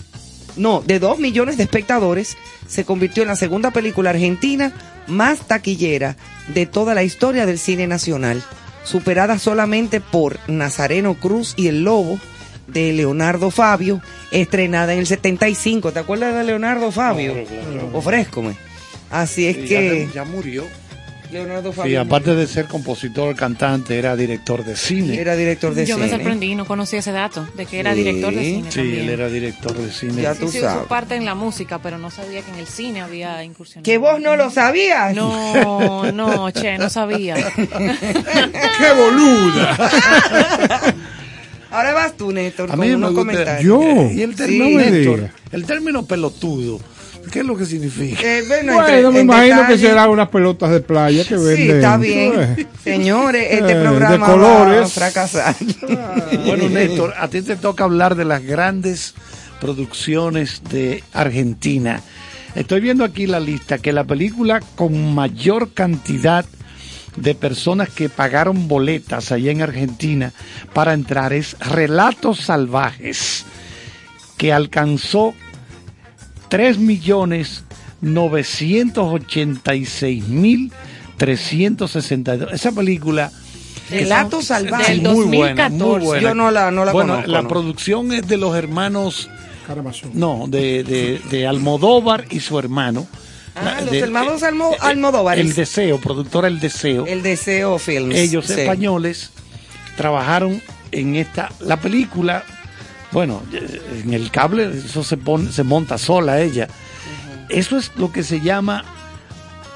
no, de dos millones de espectadores, se convirtió en la segunda película argentina más taquillera de toda la historia del cine nacional, superada solamente por Nazareno Cruz y El Lobo, de Leonardo Fabio, estrenada en el 75. ¿Te acuerdas de Leonardo Fabio? Ofrézcome. Así es Sí, que ya, ya murió. Leonardo Sí, Fabio aparte de ser compositor, cantante, era director de cine. era director de Yo me cine. sorprendí, no conocía ese dato, de que era Sí. director de cine Sí, también. él era director de cine. Ya Sí, tú sí, usó sabes. parte en la música, pero no sabía que en el cine había incursionado. ¿Que vos no lo sabías? No, no, che, no sabía. ¡Qué boluda! Ahora vas tú, Néstor, A con mí me unos gusta- comentarios. Yo. Y el Sí. término, Néstor, el término pelotudo, ¿qué es lo que significa? Eh, bueno, Bueno, entre- me en imagino detalle- que serán unas pelotas de playa que venden. Sí, está bien. Señores, Eh, este de programa va a colores. fracasar. Bueno, Néstor, a ti te toca hablar de las grandes producciones de Argentina. Estoy viendo aquí la lista que la película con mayor cantidad de personas que pagaron boletas allá en Argentina para entrar es Relatos Salvajes, que alcanzó 3 millones 986 mil 362. Esa película Relatos salvajes. Del muy buena, muy 2014. buena. Yo no la, no la bueno, conozco. la no. producción es de los hermanos, Caramazón. no, de, de, de Almodóvar y su hermano. Ah, La- los de- hermanos eh, Almo- eh, Almodóvares. El Deseo, productora El Deseo. El Deseo Films. Ellos sí. españoles trabajaron en esta, la película, bueno, en el cable eso se pone, se monta sola ella. Eso es lo que se llama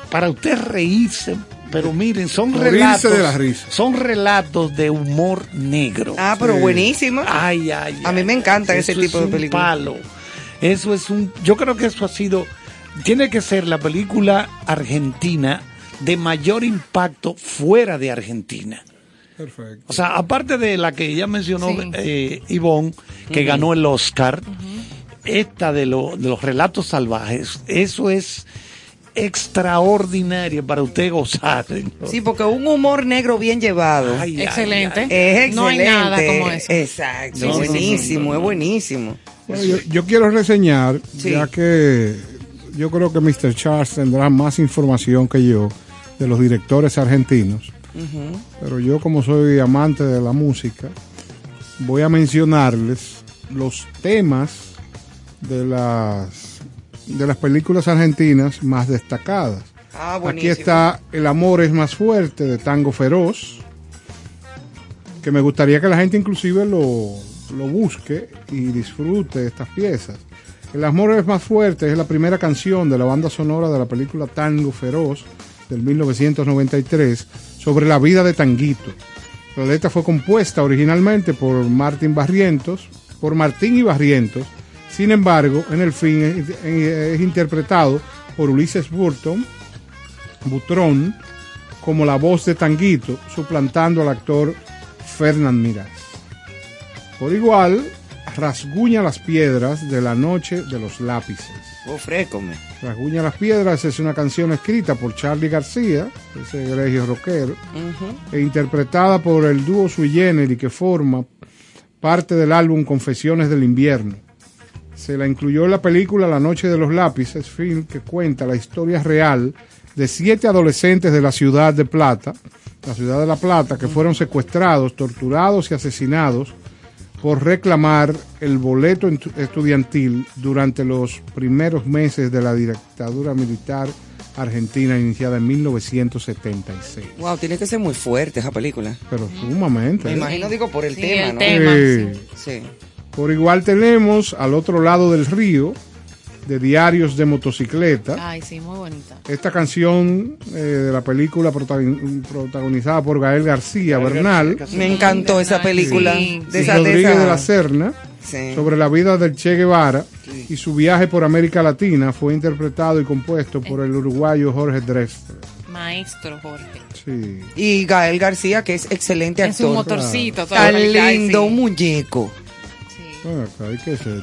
para usted reírse, pero miren, son Morirse relatos, de la risa. son relatos de humor negro. Ah, pero Sí. buenísimo. Ay, ay, A mí me encanta ese tipo es de películas. palo. Eso es un, yo creo que eso ha sido, tiene que ser la película argentina de mayor impacto fuera de Argentina. Perfecto. O sea, aparte de la que ya mencionó Sí. eh, Ivonne, que ganó el Oscar, esta de, lo- de los relatos salvajes, eso es extraordinario para usted gozar. ¿no? Sí, porque un humor negro bien llevado. Ay, ay, Excelente. ay. Es excelente. No hay nada como eso. Exacto. No, no, no, buenísimo, no, no, es buenísimo. Bueno, yo, yo quiero reseñar, Sí. ya que yo creo que Mr. Charles tendrá más información que yo de los directores argentinos. Pero yo como soy amante de la música, voy a mencionarles los temas de las de las películas argentinas más destacadas. Ah, Aquí está El amor es más fuerte de Tango Feroz, que me gustaría que la gente inclusive lo, lo busque y disfrute estas piezas. El amor es más fuerte es la primera canción de la banda sonora de la película Tango Feroz del 1993 sobre la vida de Tanguito. La letra fue compuesta originalmente por Martín Barrientos, por Martín y Barrientos. Sin embargo, en el fin es, es interpretado por Ulises Burton, Butrón, como la voz de Tanguito, suplantando al actor Fernán Mirás. Por igual, rasguña las piedras de la noche de los lápices. Ofrécome. Rasguña las piedras es una canción escrita por Charlie García, ese egregio rockero, e interpretada por el dúo Sui Generis que forma parte del álbum Confesiones del Invierno. Se la incluyó en la película La Noche de los Lápices, film que cuenta la historia real de siete adolescentes de la ciudad de Plata, la ciudad de La Plata, que fueron secuestrados, torturados y asesinados por reclamar el boleto estudiantil durante los primeros meses de la dictadura militar argentina iniciada en 1976. Wow, tiene que ser muy fuerte esa película. Pero sumamente. Me ¿eh? imagino, digo, por el Sí, tema, el ¿no? tema. Sí. Sí. Por igual tenemos al otro lado del río, de Diarios de Motocicleta. Ay, sí, muy bonita. Esta canción eh, de la película protagon- protagonizada por Gael García Bernal Me encantó esa película. Sí. De esa, de Rodríguez esa- de la Serna Sí. sobre la vida del Che Guevara y su viaje por América Latina fue interpretado y compuesto por el uruguayo Jorge Drexler. Maestro Jorge. Sí. Y Gael García, que es excelente En su actor. motorcito. todo Tan lindo, un muñeco. Bueno, acá hay que ser.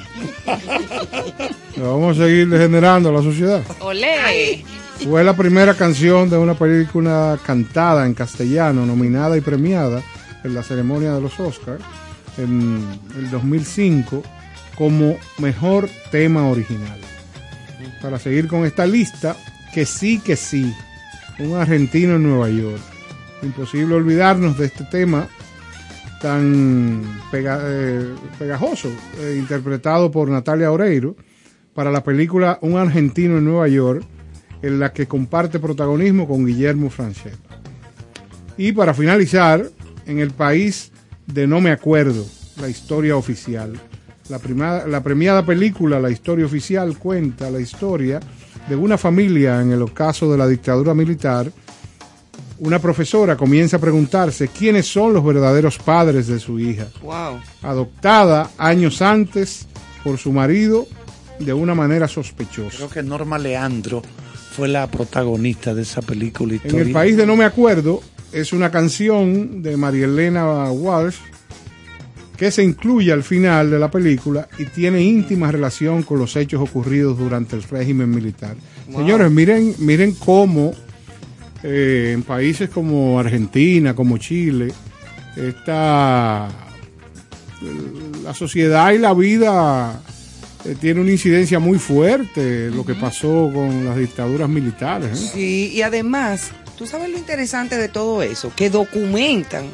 Vamos a seguir degenerando la sociedad. Olé. Fue la primera canción de una película cantada en castellano, nominada y premiada en la ceremonia de los Oscars en el 2005 como mejor tema original. Para seguir con esta lista, que sí, que sí, un argentino en Nueva York. Imposible olvidarnos de este tema tan eh, pegajoso, eh, interpretado por Natalia Oreiro para la película Un argentino en Nueva York, en la que comparte protagonismo con Guillermo Francella. Y para finalizar, en el país de No Me Acuerdo, la historia oficial. La, prima- la premiada película La historia oficial cuenta la historia de una familia en el ocaso de la dictadura militar. Una profesora comienza a preguntarse quiénes son los verdaderos padres de su hija Wow. adoptada años antes por su marido de una manera sospechosa. Creo que Norma Leandro fue la protagonista de esa película. En Historia. el país de No Me Acuerdo es una canción de María Elena Walsh que se incluye al final de la película y tiene íntima relación con los hechos ocurridos durante el régimen militar. Señores, miren, miren cómo eh, en países como Argentina, como Chile, esta la sociedad y la vida eh, tiene una incidencia muy fuerte lo que pasó con las dictaduras militares. ¿eh? Sí, y además, tú sabes lo interesante de todo eso, que documentan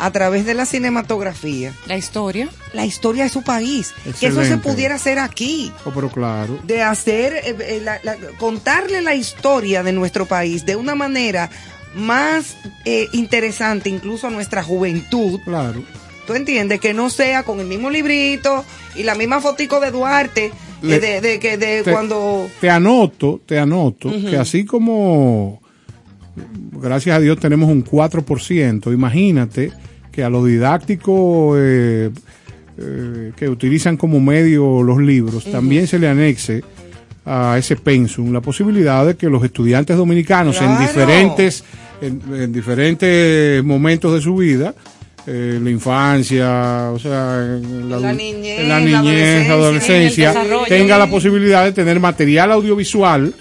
a través de la cinematografía La historia. la historia de su país. Que eso se pudiera hacer aquí. Oh, pero claro. De hacer, eh, eh, la- la- contarle la historia de nuestro país de una manera más eh, interesante, incluso a nuestra juventud. Claro. ¿Tú entiendes? Que no sea con el mismo librito y la misma fotico de Duarte, eh, Le- de, de, que de te- cuando... Te anoto, te anoto que así como gracias a Dios tenemos un 4%, imagínate que a los didácticos eh, eh, que utilizan como medio los libros también se le anexe a ese pensum la posibilidad de que los estudiantes dominicanos en diferentes en, en diferentes momentos de su vida eh, la infancia, o sea, en la, niñez, en la niñez, la adolescencia, adolescencia, tenga la posibilidad de tener material audiovisual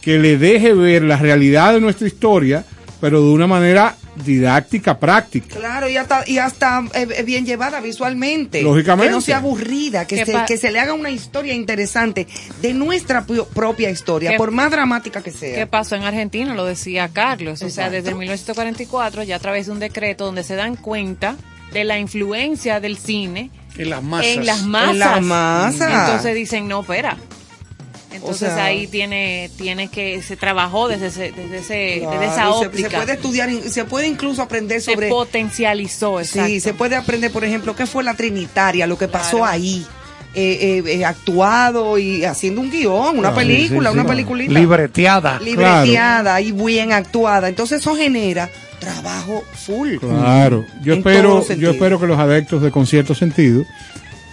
que le deje ver la realidad de nuestra historia, pero de una manera didáctica, práctica. Claro, y hasta, y hasta eh, eh, bien llevada visualmente. Lógicamente. Que no sea aburrida, que ¿Qué se, que se le haga una historia interesante de nuestra propia historia, ¿Qué- por más dramática que sea. ¿Qué pasó en Argentina? Lo decía Carlos. O sea, desde 1944, ya a través de un decreto donde se dan cuenta de la influencia del cine En las masas. en las masas. En las masas. Entonces dicen, no, espera. Entonces O sea- ahí tiene, tiene que, se trabajó desde, ese- desde, ese, Claro, desde esa se- óptica. Se, puede estudiar, se puede incluso aprender Se sobre... potencializó, exacto. Sí, se puede aprender, por ejemplo, qué fue la Trinitaria, lo que pasó Claro. ahí. eh, eh, eh, actuado y haciendo un guion, una Claro, película, sí, sí. una peliculita. Libreteada. libreteada y bien actuada. Entonces eso genera trabajo full. Claro, yo En espero, yo espero que los adeptos de concierto sentido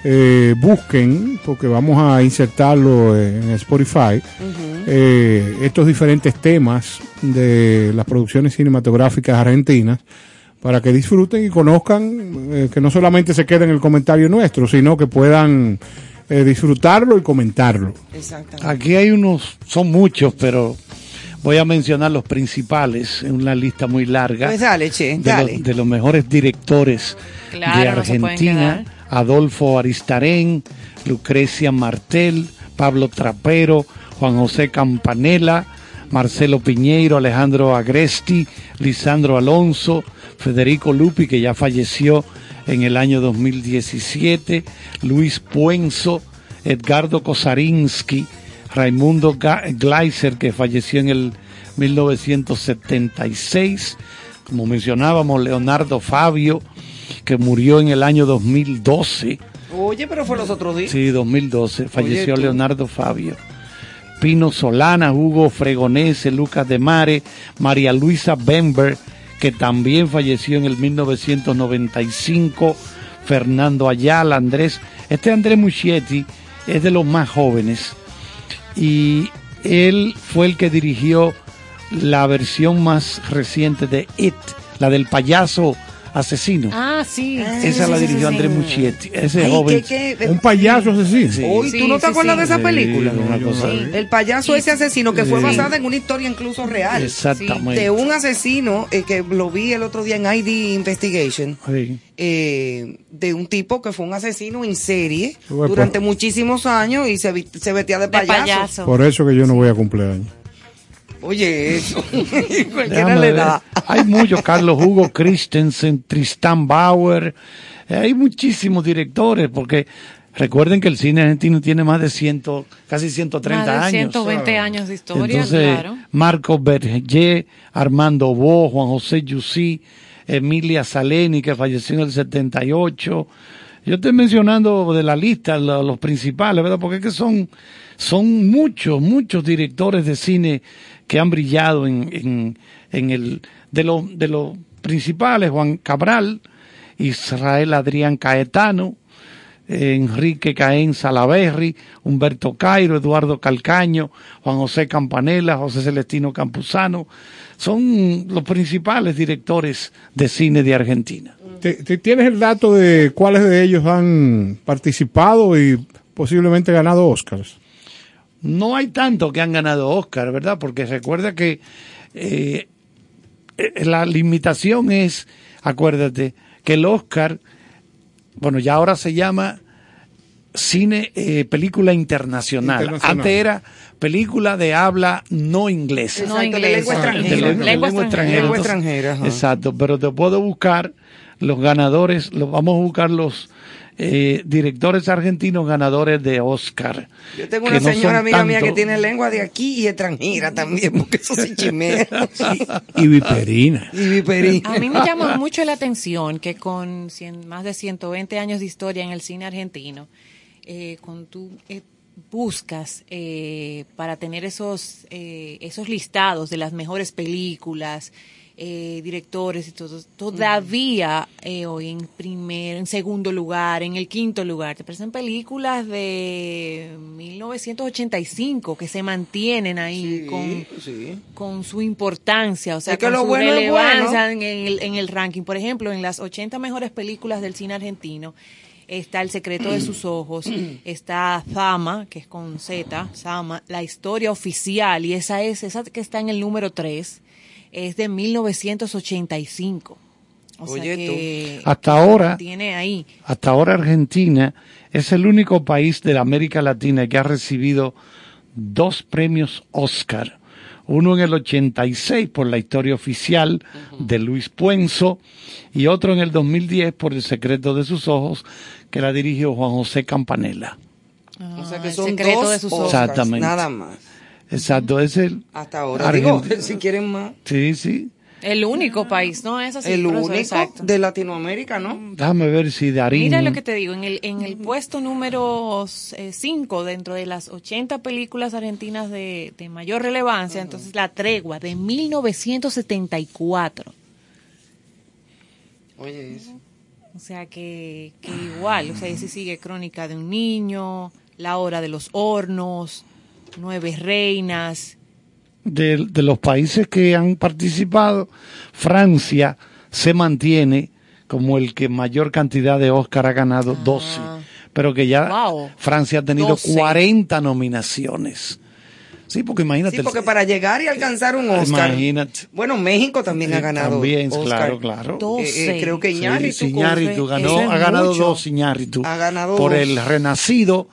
eh, busquen, porque vamos a insertarlo en Spotify, eh, estos diferentes temas de las producciones cinematográficas argentinas para que disfruten y conozcan, eh, que no solamente se quede en el comentario nuestro, sino que puedan eh, disfrutarlo y comentarlo. Exactamente. Aquí hay unos, son muchos, pero voy a mencionar los principales en una lista muy larga. Pues dale, che, de, dale. los, de los mejores directores Claro, de no Argentina, Adolfo Aristarén, Lucrecia Martel, Pablo Trapero, Juan José Campanella, Marcelo Piñeiro, Alejandro Agresti, Lisandro Alonso, Federico Lupi, que ya falleció en el año 2017, Luis Puenzo, Edgardo Kosarinsky, Raimundo Gleiser, que falleció en el 1976, como mencionábamos, Leonardo Fabio, que murió en el año 2012. Oye, pero fue los otros días. Sí, 2012, falleció. Leonardo Fabio. Pino Solana, Hugo Fregonese, Lucas de Mare, María Luisa Bember, que también falleció en el 1995, Fernando Ayala, Andrés, este Andrés Muschietti es de los más jóvenes y él fue el que dirigió la versión más reciente de It, la del payaso asesino. Ah, sí. Esa sí, la dirigió sí. Andrés Muschietti, ese Ay, joven. que- que- Un payaso asesino. Sí. Uy, Sí, ¿tú no te sí, acuerdas sí. de esa Sí, película? una cosa- Sí. El payaso ese asesino que fue basada en una historia incluso real. Exactamente. De un asesino eh, que lo vi el otro día en ID Investigation. Sí. eh, de un tipo que fue un asesino en serie durante muchísimos años y se, se vestía de De payaso. payaso. Por eso que yo no voy a cumpleaños. Oye, eso. Cualquiera le da. Hay muchos, Carlos Hugo Christensen, Tristan Bauer, eh, hay muchísimos directores, porque recuerden que el cine argentino tiene más de ciento, casi 130 Más de años. 120 años de historia, Entonces, claro. Marcos Berger, Armando Bo, Juan José Yusí, Emilia Saleni, que falleció en el 78. Yo estoy mencionando de la lista lo- los principales, ¿verdad? Porque es que son, son muchos, muchos directores de cine que han brillado en, en, en el, de los, de los principales, Juan Cabral, Israel Adrián Caetano, Enrique Caén Salaverri, Humberto Cairo, Eduardo Calcaño, Juan José Campanella, José Celestino Campuzano, son los principales directores de cine de Argentina. ¿Te- te- ¿Tienes el dato de cuáles de ellos han participado y posiblemente ganado Oscars? No hay tanto que han ganado Oscar, ¿verdad? Porque recuerda que eh, eh, la limitación es, acuérdate, que el Oscar, bueno, ya ahora se llama cine, eh, película internacional. Internacional. Antes era película de habla no inglesa. No inglesa. lengua De extranjera. lengua, extranjera. Exacto, pero te puedo buscar los ganadores, los, vamos a buscar los eh, directores argentinos ganadores de Oscar. Yo tengo una no señora amiga mía que tiene lengua de aquí y extranjera también, porque eso sí chimea. Y Viperina. y viperín. A mí me llama mucho la atención que con cien- más de 120 años de historia en el cine argentino, eh, con tú eh, buscas eh, para tener esos, eh, esos listados de las mejores películas eh, directores y todo, todavía eh, hoy en primero, en segundo lugar, en el quinto lugar. Te presentan películas de 1985 que se mantienen ahí con, sí. con su importancia, o sea, Es que con lo su bueno relevancia bueno. en, el, en el ranking. Por ejemplo, en las 80 mejores películas del cine argentino está El secreto de sus ojos, está Zama, que es con Z, Zama, la historia oficial, y esa es, esa que está en el número 3, es de 1985. O Oye, sea que Hasta ahora, tiene ahí. hasta ahora Argentina es el único país de la América Latina que ha recibido dos premios Oscar. Uno en el 86 por la historia oficial de Luis Puenzo y otro en el 2010 por El secreto de sus ojos que la dirigió Juan José Campanella. O sea Ah, que El son secreto dos de sus Exactamente. nada más. Exacto, es el Hasta ahora. Digo, si quieren más. Sí, sí. El único país, ¿no? Es así. el único exacto. de Latinoamérica, ¿no? Déjame ver si Darín Mira lo que te digo, en el, en el puesto número 5 dentro de las 80 películas argentinas de, de mayor relevancia, entonces La Tregua de 1974. Oye, eso. O sea que, que igual, o sea, ahí sí sigue Crónica de un niño, La Hora de los Hornos, Nueve Reinas. de, de los países que han participado, Francia se mantiene como el que mayor cantidad de Oscar ha ganado, 12. Pero que ya Wow. Francia ha tenido 12. 40 nominaciones. Sí, porque imagínate. Sí, porque para llegar y alcanzar un Oscar. Imagínate. Bueno, México también ha ganado. también, Oscar. claro, claro. Eh, eh, creo que Sí, Iñárritu. sí, Iñárritu ganó, ha ganado mucho. dos Iñárritu. Ha ganado Por dos. el Renacido,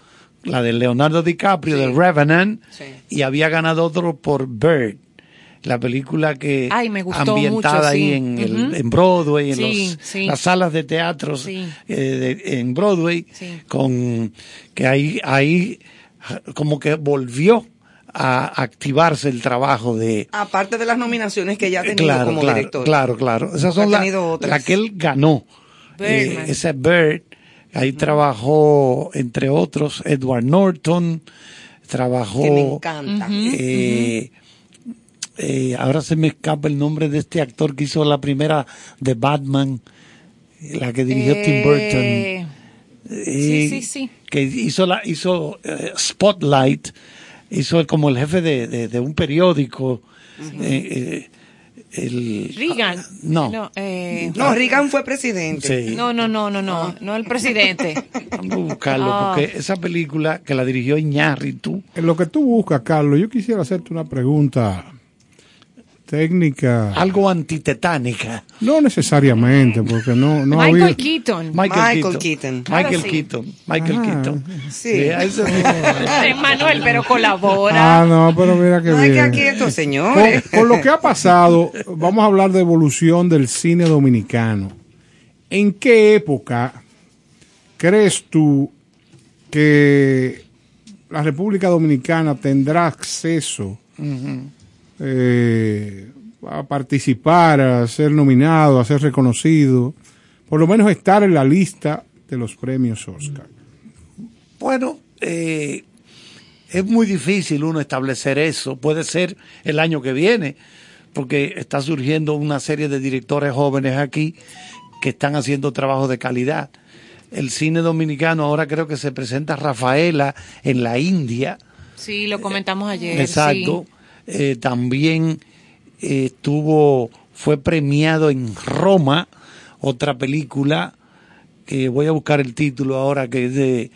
la de Leonardo DiCaprio, de Revenant, Sí. y había ganado otro por Bird, la película que Ay, me gustó ambientada mucho, ahí sí. en, el- en Broadway, en Sí, los- sí. las salas de teatro Sí. eh, de- en Broadway, Sí. con que ahí, ahí como que volvió a activarse el trabajo de, Aparte de las nominaciones que ya ha tenido claro, como claro, director. Claro, claro. Esas son las la que él ganó. Eh, ese Bird. Ahí trabajó, entre otros, Edward Norton. Trabajó. Que me encanta. eh, eh, ahora se me escapa el nombre de este actor que hizo la primera de Batman, la que dirigió Tim Burton. Eh, Eh, sí, sí, sí. Que hizo la hizo Spotlight, hizo como el jefe de, de- de un periódico. eh, eh, el, Reagan. no. No, eh, No, Reagan fue presidente. Sí. no, no, no, no, no, no el presidente. Vamos a buscarlo, Ah. porque esa película que la dirigió Iñárritu, En lo que tú buscas, Carlos, yo quisiera hacerte una pregunta técnica. algo antitetánica. No necesariamente, porque no, no Michael había... Keaton. Michael Keaton. Michael Ahora sí. Keaton. Michael Ah. Keaton. Sí. a ese- Manuel, pero colabora. Ah, no, pero mira que No es que bien. aquí Con, señores. con lo que ha pasado, vamos a hablar de evolución del cine dominicano. ¿En qué época crees tú que la República Dominicana tendrá acceso eh, a participar, a ser nominado, a ser reconocido, por lo menos estar en la lista de los premios Oscar? Bueno, eh, es muy difícil uno establecer eso. Puede ser el año que viene, porque está surgiendo una serie de directores jóvenes aquí que están haciendo trabajo de calidad. El cine dominicano ahora creo que se presenta Rafaela en la India. Sí, lo comentamos ayer. Exacto. Eh, también eh, estuvo, fue premiado en Roma, otra película que voy a buscar el título ahora, que es de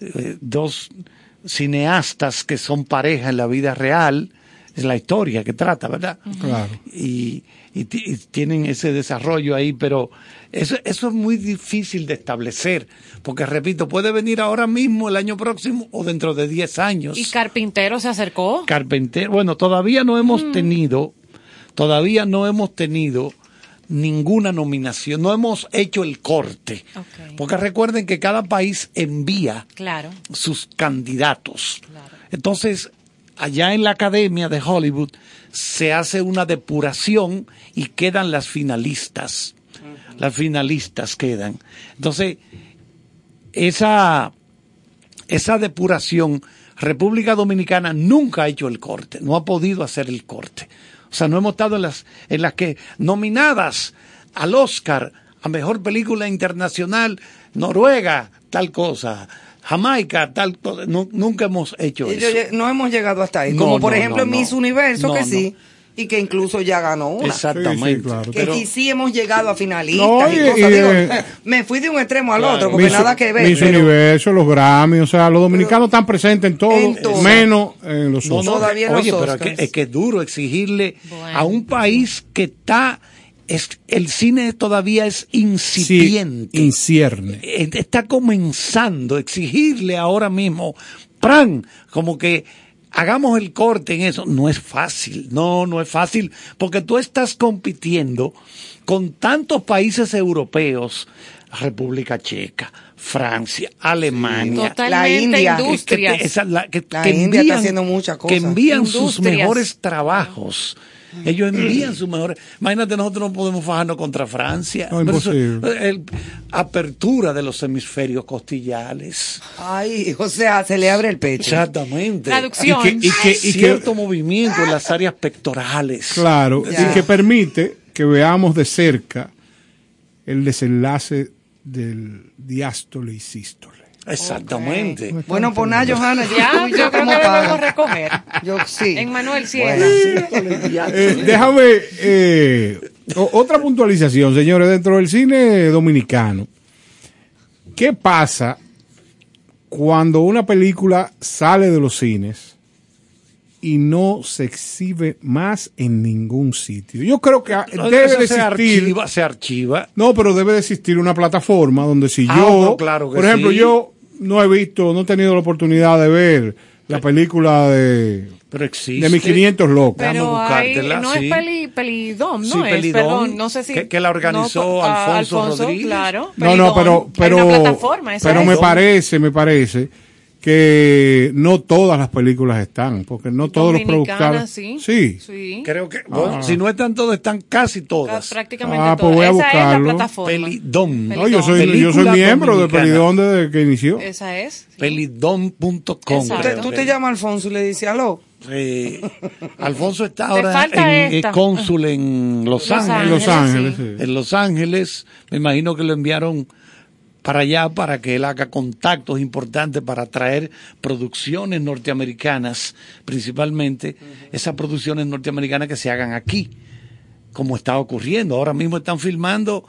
eh, dos cineastas que son pareja en la vida real, es la historia que trata, ¿verdad? Claro. y, y ti- y tienen ese desarrollo ahí, pero eso, eso es muy difícil de establecer, porque repito, puede venir ahora mismo, el año próximo o dentro de 10 años. Y Carpintero se acercó. Carpintero, bueno, todavía no hemos tenido, todavía no hemos tenido ninguna nominación, no hemos hecho el corte, porque recuerden que cada país envía Claro. sus candidatos. Entonces, allá en la Academia de Hollywood se hace una depuración y quedan las finalistas. Las finalistas quedan. Entonces, esa, esa depuración, República Dominicana nunca ha hecho el corte, no ha podido hacer el corte. O sea, no hemos estado en las, en las que nominadas al Oscar a mejor película internacional, Noruega, tal cosa. Jamaica, tal. Nu- nunca hemos hecho Y yo- eso. no hemos llegado hasta ahí. No, Como por no, ejemplo no, en no. Miss Universo, No, que no. sí, y que incluso ya ganó una. Exactamente. Sí, sí, claro. Que Pero- sí, sí hemos llegado a finalistas No, y y- cosas. y, Digo, eh, me fui de un extremo al Claro. otro, porque nada que ver. Miss pero Universo, los Grammy, o sea, los dominicanos están presentes en todo, En todo. menos en los No, no, Todavía oye, los pero es que, Oscars. es que es duro exigirle Bueno. a un país que está, es, el cine todavía es Sí, incipiente. incierne. Eh, está comenzando, exigirle ahora mismo, ¡pran! Como que hagamos el corte en eso. No es fácil, no, no es fácil, porque tú estás compitiendo con tantos países europeos, República Checa, Francia, Alemania, Totalmente India. industrias. que esa- la- que- La que India está envían- haciendo muchas Que cosas. envían sus mejores trabajos. Ellos envían sus mejores. Imagínate, nosotros no podemos fajarnos contra Francia. No, imposible. el- apertura de los hemisferios costillales. Ay, o sea, se le abre el pecho. Exactamente. Traducción. Y que- y que- y que- Cierto movimiento en las áreas pectorales. Claro, Ya. y que permite que veamos de cerca el desenlace del diástole y sístole. Exactamente. Bueno, pues nada, Johanna, yo, Ya, tú y yo creo que debemos recoger. Yo sí. En Manuel Sierra. Eh, déjame eh, otra puntualización, señores, dentro del cine dominicano. ¿Qué pasa cuando una película sale de los cines y no se exhibe más en ningún sitio? Yo creo que ah, No, debe de se existir. archiva, se archiva. No, pero debe de existir una plataforma donde si Ah, yo, pero claro que por ejemplo, sí. yo no he visto, no he tenido la oportunidad de ver la película de, Pero existe. de mis 500 locos. Pero hay, buscártela, no sí. es peli, pelidom, ¿no Sí, es? Pelidom, Perdón, no sé si... que- que la organizó no, a- Alfonso Rodríguez. claro. No, no, Pelidom. pero, pero, una plataforma, pero es. me parece, me parece que no todas las películas están, porque no todos los productores. sí. Sí. Sí. Creo que, bueno, Ah. si no están todas, están casi Ca- todas. Prácticamente Ah, pues todas. voy a Esa es la buscarlo. plataforma. Pelidom. No, yo soy, yo soy miembro de. Pelidón desde que inició. Esa es. Pelidom.com. Exacto. Tú te- Tú te llamas Alfonso y le dices, aló. Eh, Alfonso está ahora en, es cónsul en Los, Los Ángeles. En Los Ángeles, sí. sí. En Los Ángeles, me imagino que lo enviaron para allá para que él haga contactos importantes para traer producciones norteamericanas, principalmente esas producciones norteamericanas que se hagan aquí, como está ocurriendo. Ahora mismo están filmando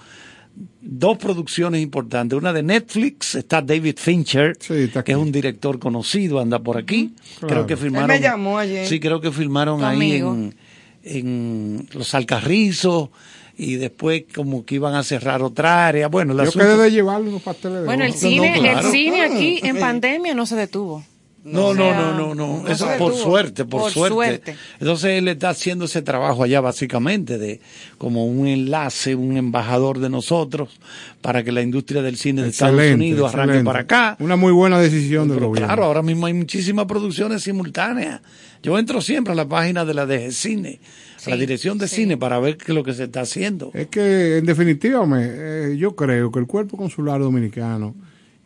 dos producciones importantes. Una de Netflix, está David Fincher, Sí, está aquí. que es un director conocido, anda por aquí. Claro. Creo que Él me filmaron. llamó ayer. Sí, creo que filmaron ahí en, en Los Alcarrizos y después como que iban a cerrar otra área. Bueno, el Yo asunto- quedé de llevarle unos pasteles de Bueno, el cine, no, claro. el cine aquí en pandemia no se detuvo. No, O no, sea, no, no, no. no Eso por suerte, por, Por suerte. suerte. Entonces él está haciendo ese trabajo allá básicamente de como un enlace, un embajador de nosotros para que la industria del cine de Estados Unidos arranque excelente. para acá. Una muy buena decisión del Pero gobierno. claro, ahora mismo hay muchísimas producciones simultáneas. Yo entro siempre a la página de la DG Cine, la dirección de sí. cine, para ver qué es lo que se está haciendo. Es que, en definitiva, me- eh, yo creo que el cuerpo consular dominicano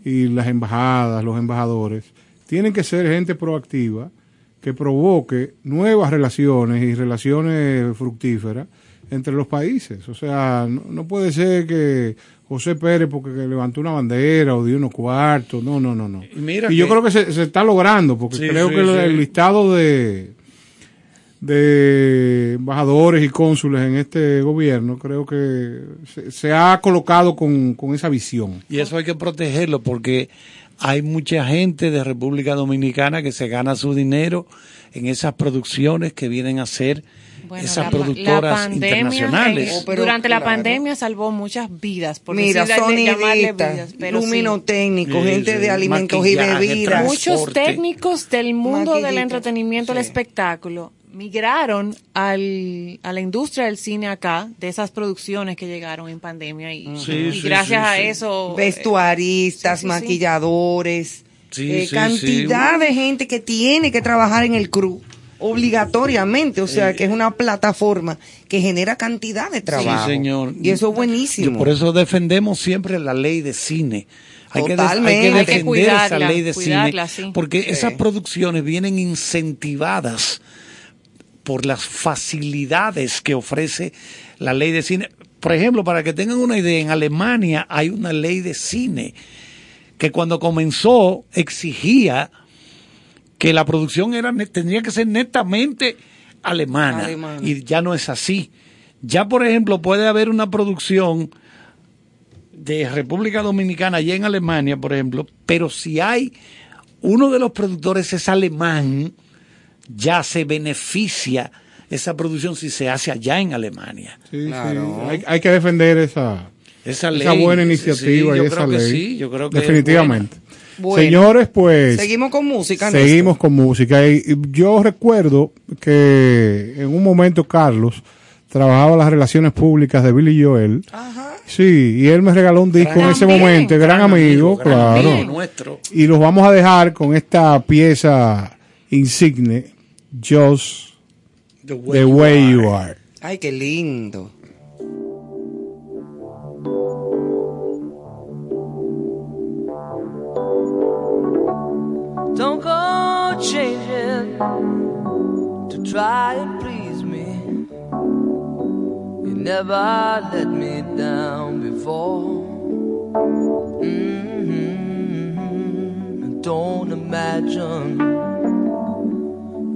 y las embajadas, los embajadores, tienen que ser gente proactiva que provoque nuevas relaciones y relaciones fructíferas entre los países. O sea, no, no puede ser que José Pérez, porque levantó una bandera o dio unos cuartos, no, no, no, no. Y mira yo que- creo que se, se está logrando, porque Sí, creo sí, que el listado de de embajadores y cónsules en este gobierno, creo que se, se ha colocado con, con esa visión. Y eso hay que protegerlo porque hay mucha gente de República Dominicana que se gana su dinero en esas producciones que vienen a ser Bueno, esas la productoras pandemia, internacionales. Oh, pero durante la pandemia salvó muchas vidas. Por Mira, sonidistas, luminotécnicos, Sí, gente sí, de alimentos y bebidas. Muchos técnicos del mundo del entretenimiento, del Sí. espectáculo, migraron al, a la industria del cine acá, de esas producciones que llegaron en pandemia. Y, Sí, y sí, gracias sí, a sí. eso... Vestuaristas, sí, sí, sí. maquilladores, Sí, eh, sí, cantidad de gente que tiene que trabajar en el crew obligatoriamente, o sea que es una plataforma que genera cantidad de trabajo. señor. Y eso es buenísimo. Yo por eso defendemos siempre la ley de cine. Hay que, des- Totalmente. hay que Hay que defender cuidarla, esa ley de cuidarla, cine sí. porque Sí. esas producciones vienen incentivadas por las facilidades que ofrece la ley de cine. Por ejemplo, para que tengan una idea, en Alemania hay una ley de cine que cuando comenzó exigía que la producción era tendría que ser netamente alemana, Alemana. y ya no es así. Ya, por ejemplo, puede haber una producción de República Dominicana allá en Alemania, por ejemplo, pero si hay uno de los productores es alemán, ya se beneficia esa producción si se hace allá en Alemania. Sí, sí. Claro. Hay, hay que defender esa, Esa esa ley, buena sí, iniciativa sí, y esa ley. sí, yo creo que es Definitivamente. Bueno. Señores, pues Seguimos con música. seguimos con música. Y yo recuerdo que en un momento Carlos trabajaba las relaciones públicas de Billy Joel. Sí, y él me regaló un disco en ese momento, gran, amigo, gran claro. amigo nuestro. Y los vamos a dejar con esta pieza insigne, Just The the Way You Are. Ay, qué lindo. Don't go changing to try and please me. You never let me down before. Mhm. Don't imagine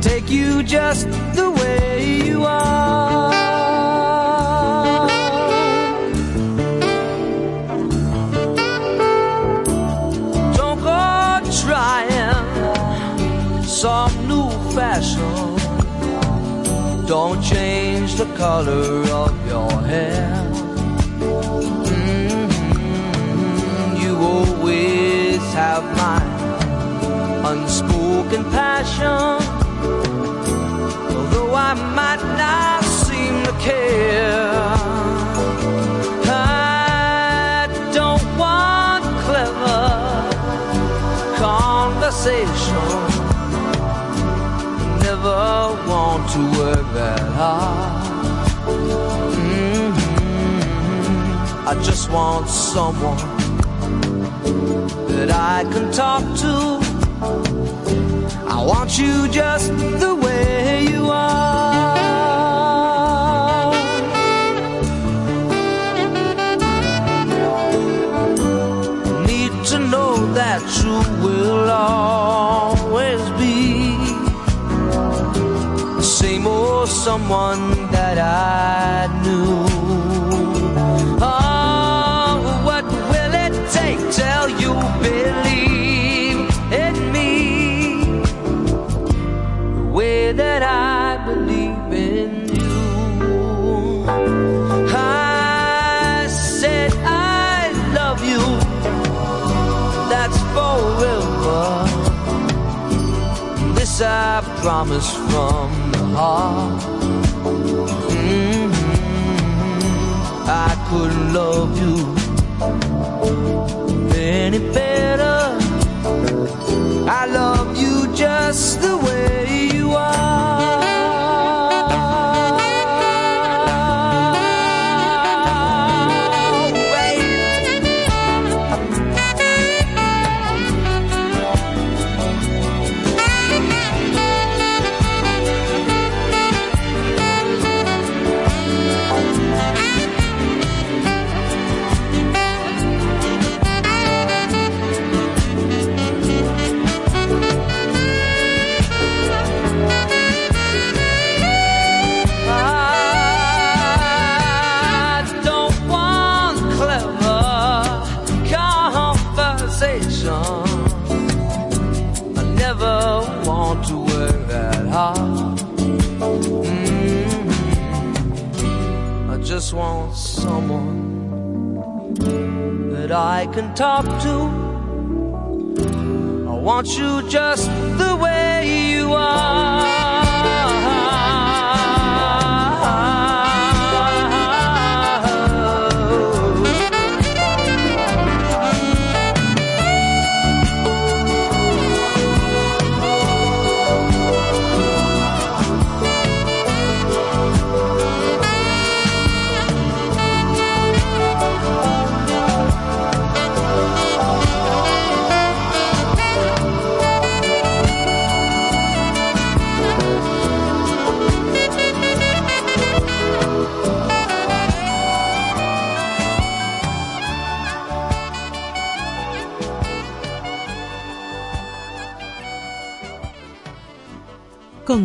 Take you just the way you are. Don't go trying some new fashion. Don't change the color of your hair. Mhm, You always have my unspoken passion. I might not seem to care. I don't want clever conversation. Never want to work that hard. Mhm. I just want someone that I can talk to. I want you just the way you are. Need to know that you will always be the same old someone that I knew. I promise from the heart. Mhm. I couldn't love you any better. I love you just the way you are.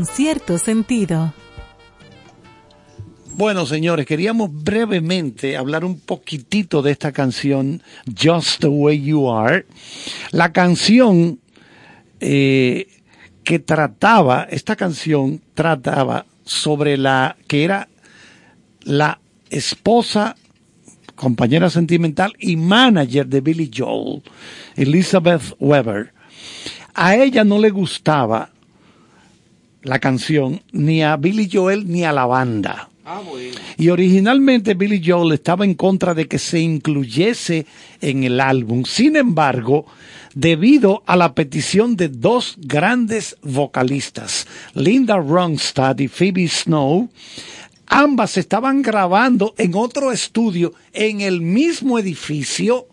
Cierto sentido. Bueno, señores, queríamos brevemente hablar un poquitito de esta canción, Just the Way You Are. La canción eh, que trataba, esta canción trataba sobre la que era la esposa, compañera sentimental y manager de Billy Joel, Elizabeth Weber. A ella no le gustaba la canción ni a Billy Joel ni a la banda. Y originalmente Billy Joel estaba en contra de que se incluyese en el álbum. Sin embargo, debido a la petición de dos grandes vocalistas, Linda Ronstadt y Phoebe Snow, ambas estaban grabando en otro estudio en el mismo edificio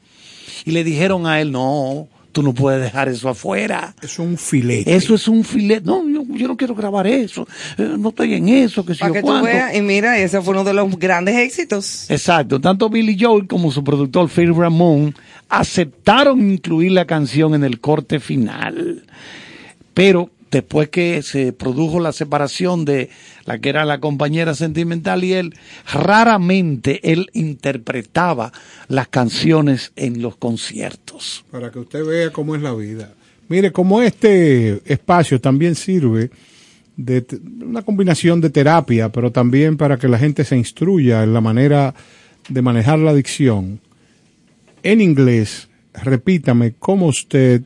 y le dijeron a él, no, tú no puedes dejar eso afuera. Es un filete. Eso es un filete. No, yo, yo no quiero grabar eso. Eh, no estoy en eso, que si Para yo que tú veas, y mira, ese fue uno de los grandes éxitos. Exacto, tanto Billy Joel como su productor Phil Ramón aceptaron incluir la canción en el corte final. Pero después que se produjo la separación de la que era la compañera sentimental y él, raramente él interpretaba las canciones en los conciertos. Para que usted vea cómo es la vida. Mire, como este espacio también sirve de una combinación de terapia, pero también para que la gente se instruya en la manera de manejar la adicción. En inglés, repítame cómo usted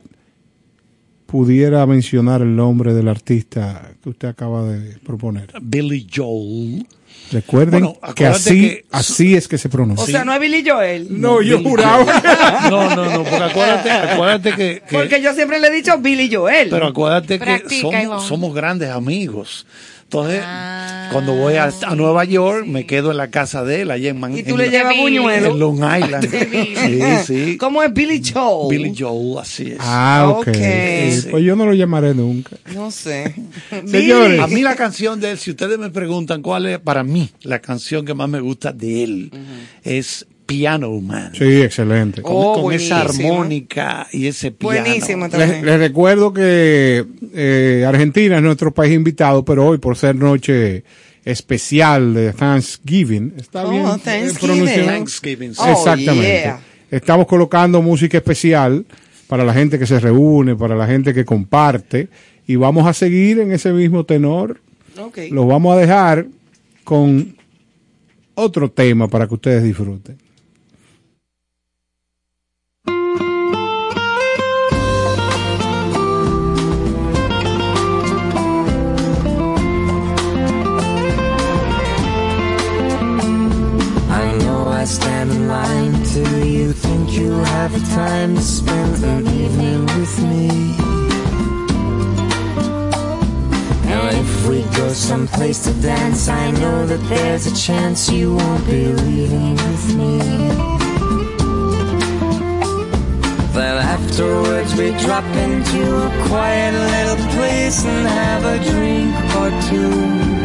pudiera mencionar el nombre del artista que usted acaba de proponer. Billy Joel. Recuerden Bueno, que así, que- así es que se pronuncia. O sea, no es Billy Joel. No, yo Billy juraba. Joel. No, no, no, porque acuérdate, acuérdate que, que- Porque yo siempre le he dicho Billy Joel. Pero acuérdate que somos grandes amigos. Entonces, cuando voy a, a Nueva York, me quedo en la casa de él, allá en, Man- y tú en- le llevas en buñuelo. Long Island. sí, sí. ¿Cómo es Billy Joel? Billy Joel, así es. Ah, ok. Ok. Sí, Pues yo no lo llamaré nunca. No sé. Señores. A mí la canción de él, si ustedes me preguntan cuál es para mí la canción que más me gusta de él, es Piano Man. Sí, excelente. Con, Oh, con esa armónica y ese piano. Buenísimo Les, también. les recuerdo que eh, Argentina es nuestro país invitado, pero hoy por ser noche especial de Thanksgiving, está Oh, bien eh, Thanksgiving. Thanksgiving. sí. Oh, Exactamente. yeah. Estamos colocando música especial para la gente que se reúne, para la gente que comparte, y vamos a seguir en ese mismo tenor. Ok. Los vamos a dejar con otro tema para que ustedes disfruten. I stand in line till you think you'll have the time to spend an evening with me. And if we go someplace to dance, I know that there's a chance you won't be leaving with me. Then afterwards we drop into a quiet little place and have a drink or two.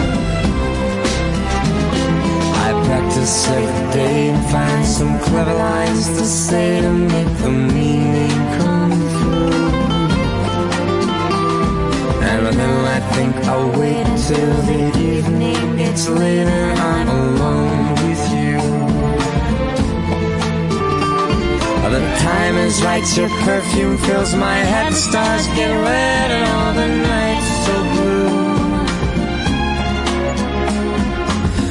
I practice every day and find some clever lines to say to make the meaning come through. And then I think I'll wait till the evening gets late and I'm alone with you. The time is right, your perfume fills my head, the stars get red and all the nights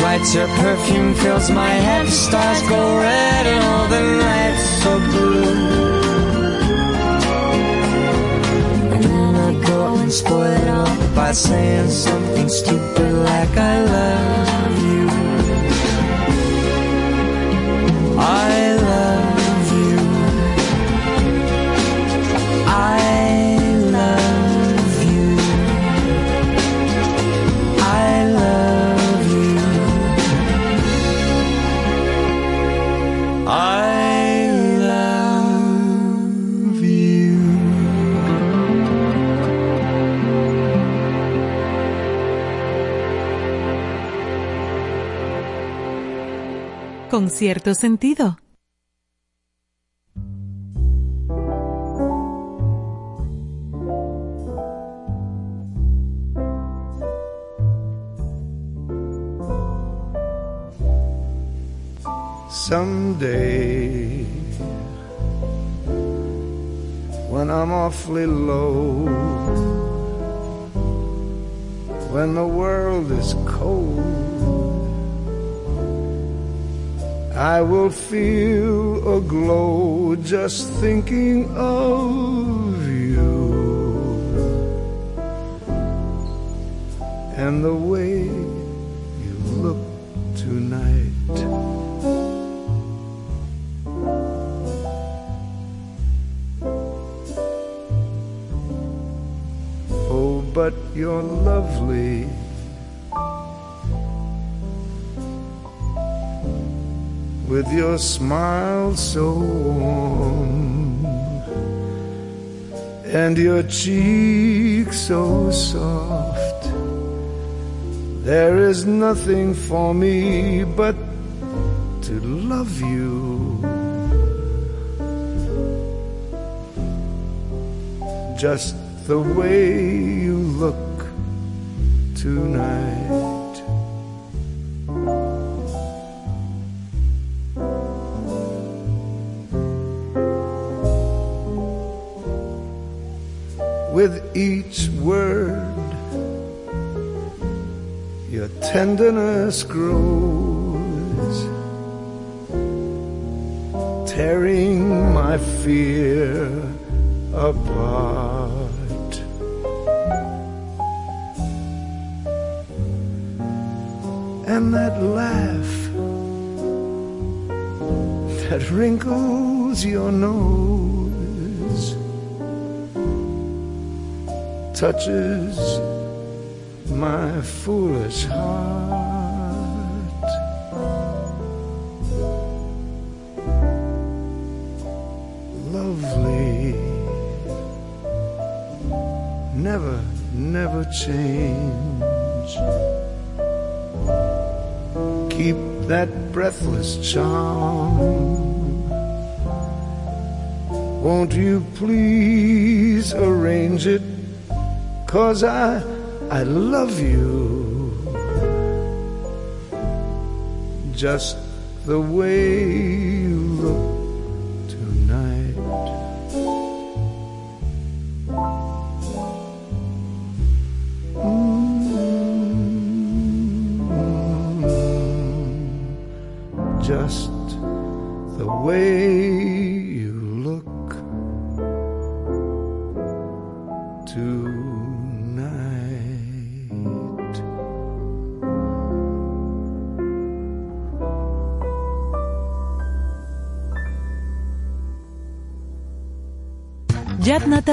Lights, your perfume fills my head. Stars go red and all the nights so blue. And then I go and spoil it all by saying something stupid like I love you. Con cierto sentido. Someday, when I'm awfully low, when the world is cold, I will feel a glow just thinking of you and the way you look tonight. Oh, but you're lovely. With your smile so warm and your cheek so soft, there is nothing for me but to love you. Just the way you look tonight. Tenderness grows, tearing my fear apart. And that laugh that wrinkles your nose touches my foolish heart. Lovely, never, never change. Keep that breathless charm. Won't you please arrange it? Cause I, I love you. Just the way you look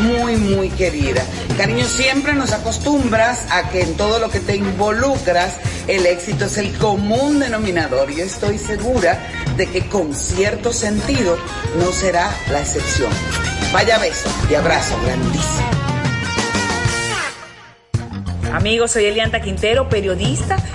muy, muy querida. Cariño, siempre nos acostumbras a que en todo lo que te involucras, el éxito es el común denominador. Yo estoy segura de que con cierto sentido no será la excepción. Vaya beso y abrazo grandísimo. Amigos, soy Elianta Quintero, periodista,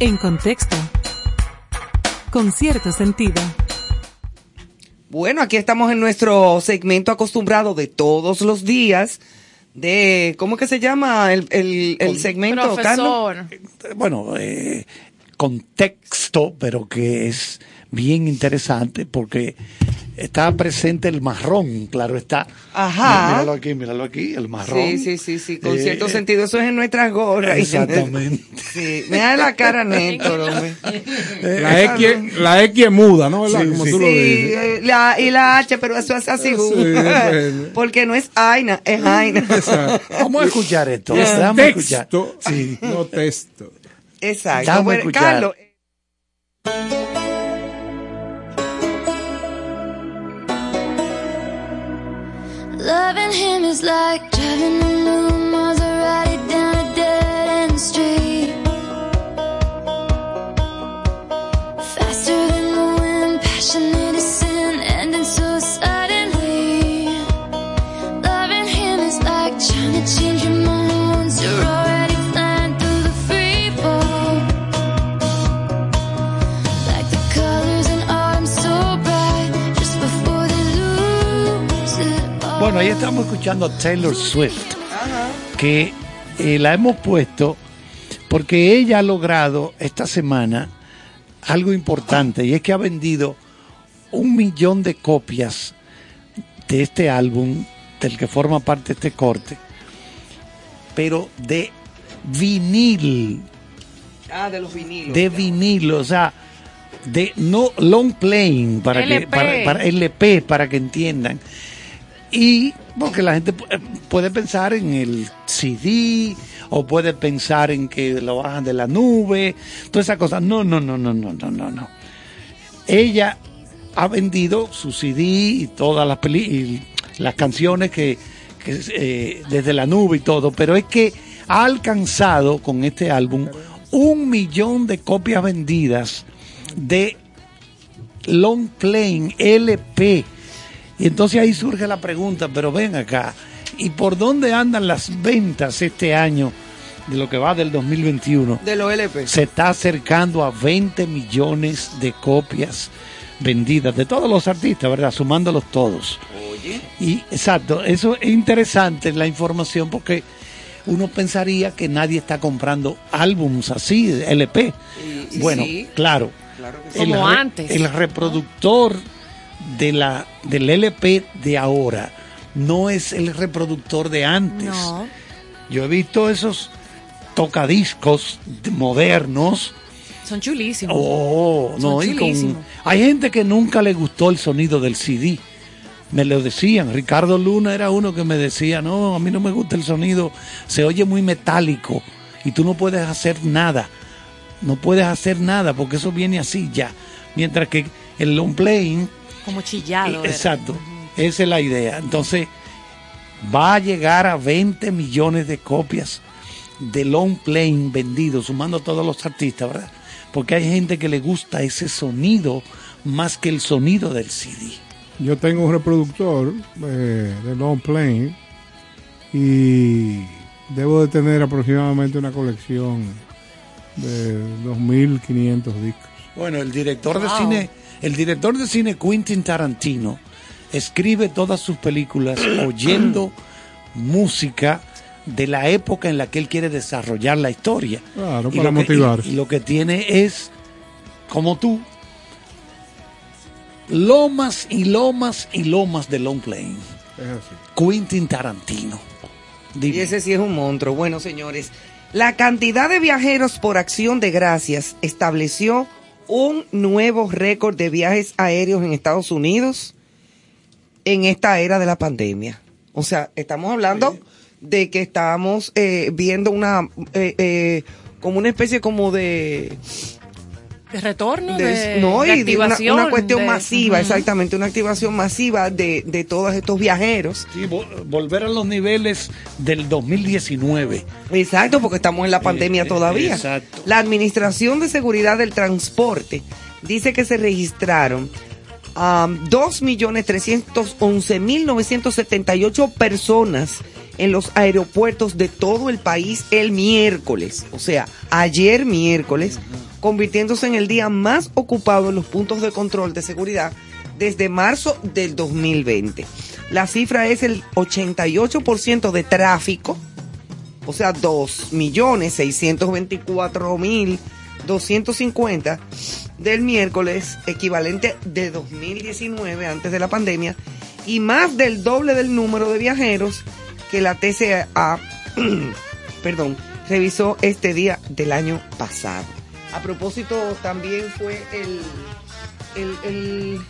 en contexto. Con cierto sentido. Bueno, aquí estamos en nuestro segmento acostumbrado de todos los días de, ¿cómo que se llama el, el, el segmento, Carlos? Bueno, eh, contexto, pero que es bien interesante porque está presente el marrón, claro está. Ajá. Míralo aquí, míralo aquí, el marrón. Sí, sí, sí, sí, con Eh, cierto sentido. Eso es en nuestras gorras. Exactamente. Sí, mira la cara, Néstor, hombre. La X, la X es muda, ¿no? ¿Verdad? Como tú lo Sí, dices. eh, la, y la H, pero eso es así, Sí, porque no es Aina, es Aina. Vamos a escuchar esto. Escuchar. texto, Sí. no texto. Exacto. Bueno, escuchar. Carlos, Loving him is like driving a new Maserati down a dead end street. Faster than the wind, passionate as sin, ending so Bueno, ahí estamos escuchando a Taylor Swift, que eh, la hemos puesto porque ella ha logrado esta semana algo importante y es que ha vendido un millón de copias de este álbum del que forma parte este corte, pero de vinil, ah, de los vinilos. de vinil, o sea, de no long playing para que para, para LP para que entiendan. Y porque la gente pu- puede pensar en el CD o puede pensar en que lo bajan de la nube, todas esas cosas. No, no, no, no, no, no, no, no. Ella ha vendido su CD y todas las y las canciones que, que, eh, desde la nube y todo, pero es que ha alcanzado con este álbum un millón de copias vendidas de long playing LP. Y entonces ahí surge la pregunta, pero ven acá, ¿y por dónde andan las ventas este año de lo que va del 2021? De los LP. Se está acercando a 20 millones de copias vendidas de todos los artistas, ¿verdad? Sumándolos todos. Oye. Y exacto, eso es interesante la información porque uno pensaría que nadie está comprando álbums así, LP. Y- y bueno, sí. claro. Claro que sí. El Como antes, El reproductor de la, del LP de ahora no es el reproductor de antes. No. Yo he visto esos tocadiscos de- modernos. Son chulísimos. Oh, Son no, y con- chulísimos. hay gente que nunca le gustó el sonido del CD. Me lo decían. Ricardo Luna era uno que me decía, no, a mí no me gusta el sonido, se oye muy metálico y tú no puedes hacer nada. No puedes hacer nada porque eso viene así ya. Mientras que el long playing Como chillado. ¿verdad? Exacto, esa es la idea. Entonces, va a llegar a 20 millones de copias de long playing vendidos, sumando a todos los artistas, ¿verdad? Porque hay gente que le gusta ese sonido más que el sonido del CD. Yo tengo un reproductor eh, de long playing y debo de tener aproximadamente una colección de 2.500 discos. Bueno, el director de cine, el director de cine Quentin Tarantino escribe todas sus películas oyendo música de la época en la que él quiere desarrollar la historia. Claro, Y para y- y lo que tiene es, como tú, lomas y lomas y lomas de long playing. Es así. Quentin Tarantino. Y ese sí es un monstruo. Bueno, señores, la cantidad de viajeros por acción de gracias estableció un nuevo récord de viajes aéreos en Estados Unidos en esta era de la pandemia. O sea, estamos hablando de que estábamos eh, viendo una, eh, eh, como una especie como de De retorno, de- de, no, de y de una, cuestión de- masiva, exactamente, una activación masiva de, de todos estos viajeros. Sí, vo- volver a los niveles del 2019. Exacto, porque estamos en la pandemia eh, todavía. exacto. La Administración de Seguridad del Transporte dice que se registraron um, 2.311.978 personas en los aeropuertos de todo el país el miércoles, o sea, ayer miércoles, convirtiéndose en el día más ocupado en los puntos de control de seguridad desde marzo del 2020. La cifra es el 88% de tráfico, o sea, 2.624.250 del miércoles, equivalente de 2019, antes de la pandemia, y más del doble del número de viajeros que la TCA, perdón, revisó este día del año pasado. A propósito, también fue el, el, el-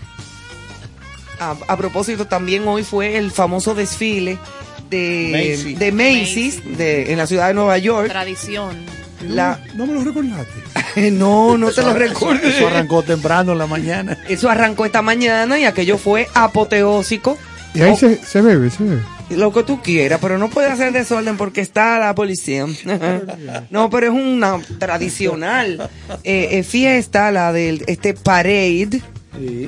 a, a propósito, también hoy fue el famoso desfile de Macy's. de Macy's, de, en la ciudad de Nueva York. Tradición. La, No me lo recordaste. no, no te lo recuerdo. Eso arrancó temprano en la mañana. Eso arrancó esta mañana y aquello fue apoteósico. Y ahí se, se bebe, se bebe. Lo que tú quieras, pero no puedes hacer desorden porque está la policía. no, pero es una tradicional eh, eh, fiesta, la del este parade.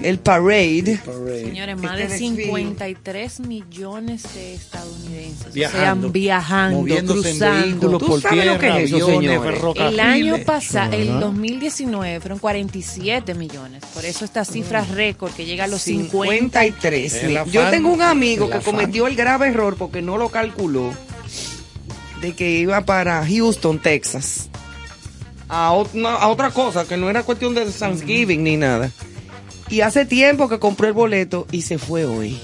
El parade. Señores, más Este de desfile. 53 millones de estadounidenses Viajando, o sea, viajando, moviéndose en cruzando. vehículos ¿Tú por sabes lo tierra, que es eso, aviones. El año pasado, el ¿verdad? 2019, fueron 47 millones. Por eso esta cifra récord que llega a los 50. 53. El afán- Yo tengo un amigo que afán. cometió el grave error porque no lo calculó de que iba para Houston, Texas. A, ot- no, a otra cosa, que no era cuestión de Thanksgiving ni nada. Y hace tiempo que compró el boleto y se fue hoy.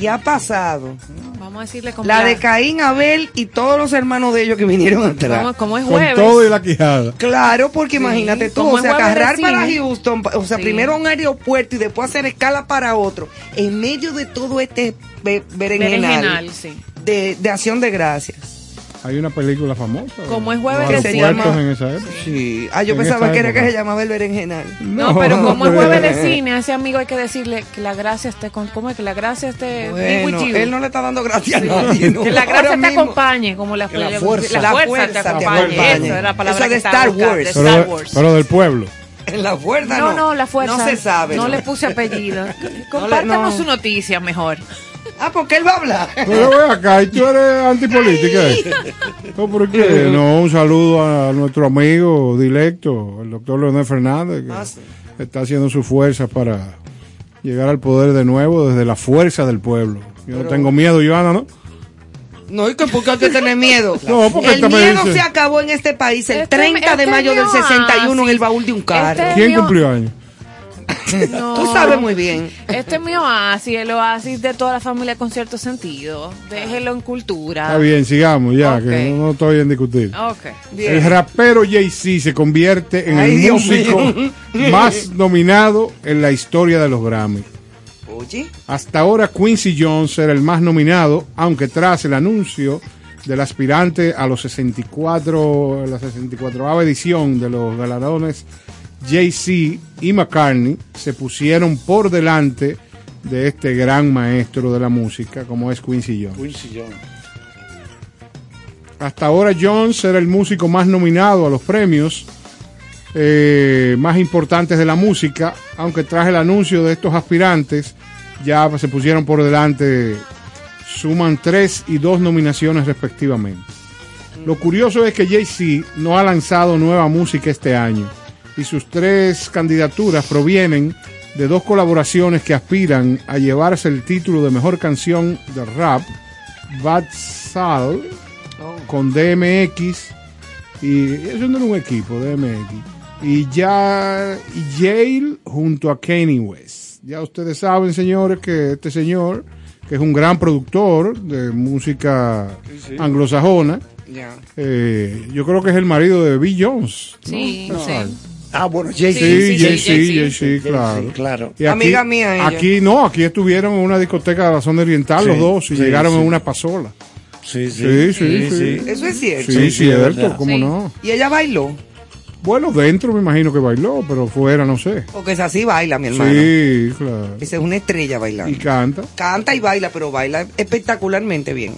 Y ha pasado Vamos a decirle la de Caín, Abel y todos los hermanos de ellos que vinieron atrás. como, es Con jueves. todo y la quijada. Claro, porque imagínate tú, o sea, agarrar para. Houston, o sea, Sí. primero a un aeropuerto y después hacer escala para otro, en medio de todo este be- berenjenal, Berenjenal, sí. de, de acción de gracias. Hay una película famosa. Como es jueves de cine. en esa época. Sí. Ah, yo En pensaba que era que se llamaba el berenjenal. No, pero como es jueves de cine, a ese amigo hay que decirle que la gracia esté con, ¿cómo es que la gracia esté Bueno, with you? él no le está dando gracias a nadie. ¿no? que la Ahora gracia te mismo. acompañe, como la, la fuerza. la La fuerza, te acompañe. acompañe. Eso era la palabra Eso de Star Wars. Pero, Star de- Wars. pero del pueblo. En la fuerza No, no. no, la fuerza. No se sabe. No, le puse apellido. Compártanos no. su noticia mejor. Ah, porque él va a hablar. Pero ve acá, y tú eres antipolítica. No, ¿por qué? No, un saludo a nuestro amigo directo, el doctor Leonel Fernández, que Ah, sí. está haciendo su fuerza para llegar al poder de nuevo desde la fuerza del pueblo. Yo no tengo miedo, Joana, ¿no? No, ¿y que por qué hay que tener miedo? No, porque el miedo dice- se acabó en este país el Este- 30 de este mayo del mío 61 en oasis. el baúl de un carro. Este- ¿Quién mío- cumplió años? No. Tú sabes muy bien. Este es mi oasis, el oasis de toda la familia con cierto sentido. Déjelo en cultura. Está bien, sigamos ya, que no, no estoy en discutir. Bien. El rapero Jay-Z se convierte en Ay, el Dios músico mío. más nominado en la historia de los Grammy. Oye, Hasta ahora Quincy Jones era el más nominado, aunque tras el anuncio del aspirante a los 64, la 64 edición de los galardones, Jay-Z y McCartney se pusieron por delante de este gran maestro de la música como es Quincy Jones. Quincy Jones. Hasta ahora Jones era el músico más nominado a los premios eh, más importantes de la música, aunque tras el anuncio de estos aspirantes ya se pusieron por delante, suman tres y dos nominaciones respectivamente. Lo curioso es que Jay-Z no ha lanzado nueva música este año y sus tres candidaturas provienen de dos colaboraciones que aspiran a llevarse el título de mejor canción de rap, Bad Sal, con DMX y eso no era un equipo DMX y ya y Yale junto a Kanye West ya ustedes saben señores que este señor que es un gran productor de música sí. anglosajona eh, yo creo que es el marido de Bill Jones ¿no? Sí, Claro. sí. Ah, bueno, Jay-Z. Sí, sí, Jay-Z, Jay-Z. Jay-Z, claro. Claro. Y aquí, Amiga mía ella. Aquí no, aquí estuvieron en una discoteca de la zona oriental los Sí, dos y sí, llegaron sí. en una pasola. Sí, Sí, sí, sí. Eso es cierto. Sí, Sí, sí, cierto. ¿cómo Sí. no? Y ella bailó. Bueno, dentro me imagino que bailó, pero fuera no sé. Porque es así baila, mi hermano. Sí, claro. Esa es una estrella Y bailando. canta. Canta y baila, pero baila espectacularmente bien.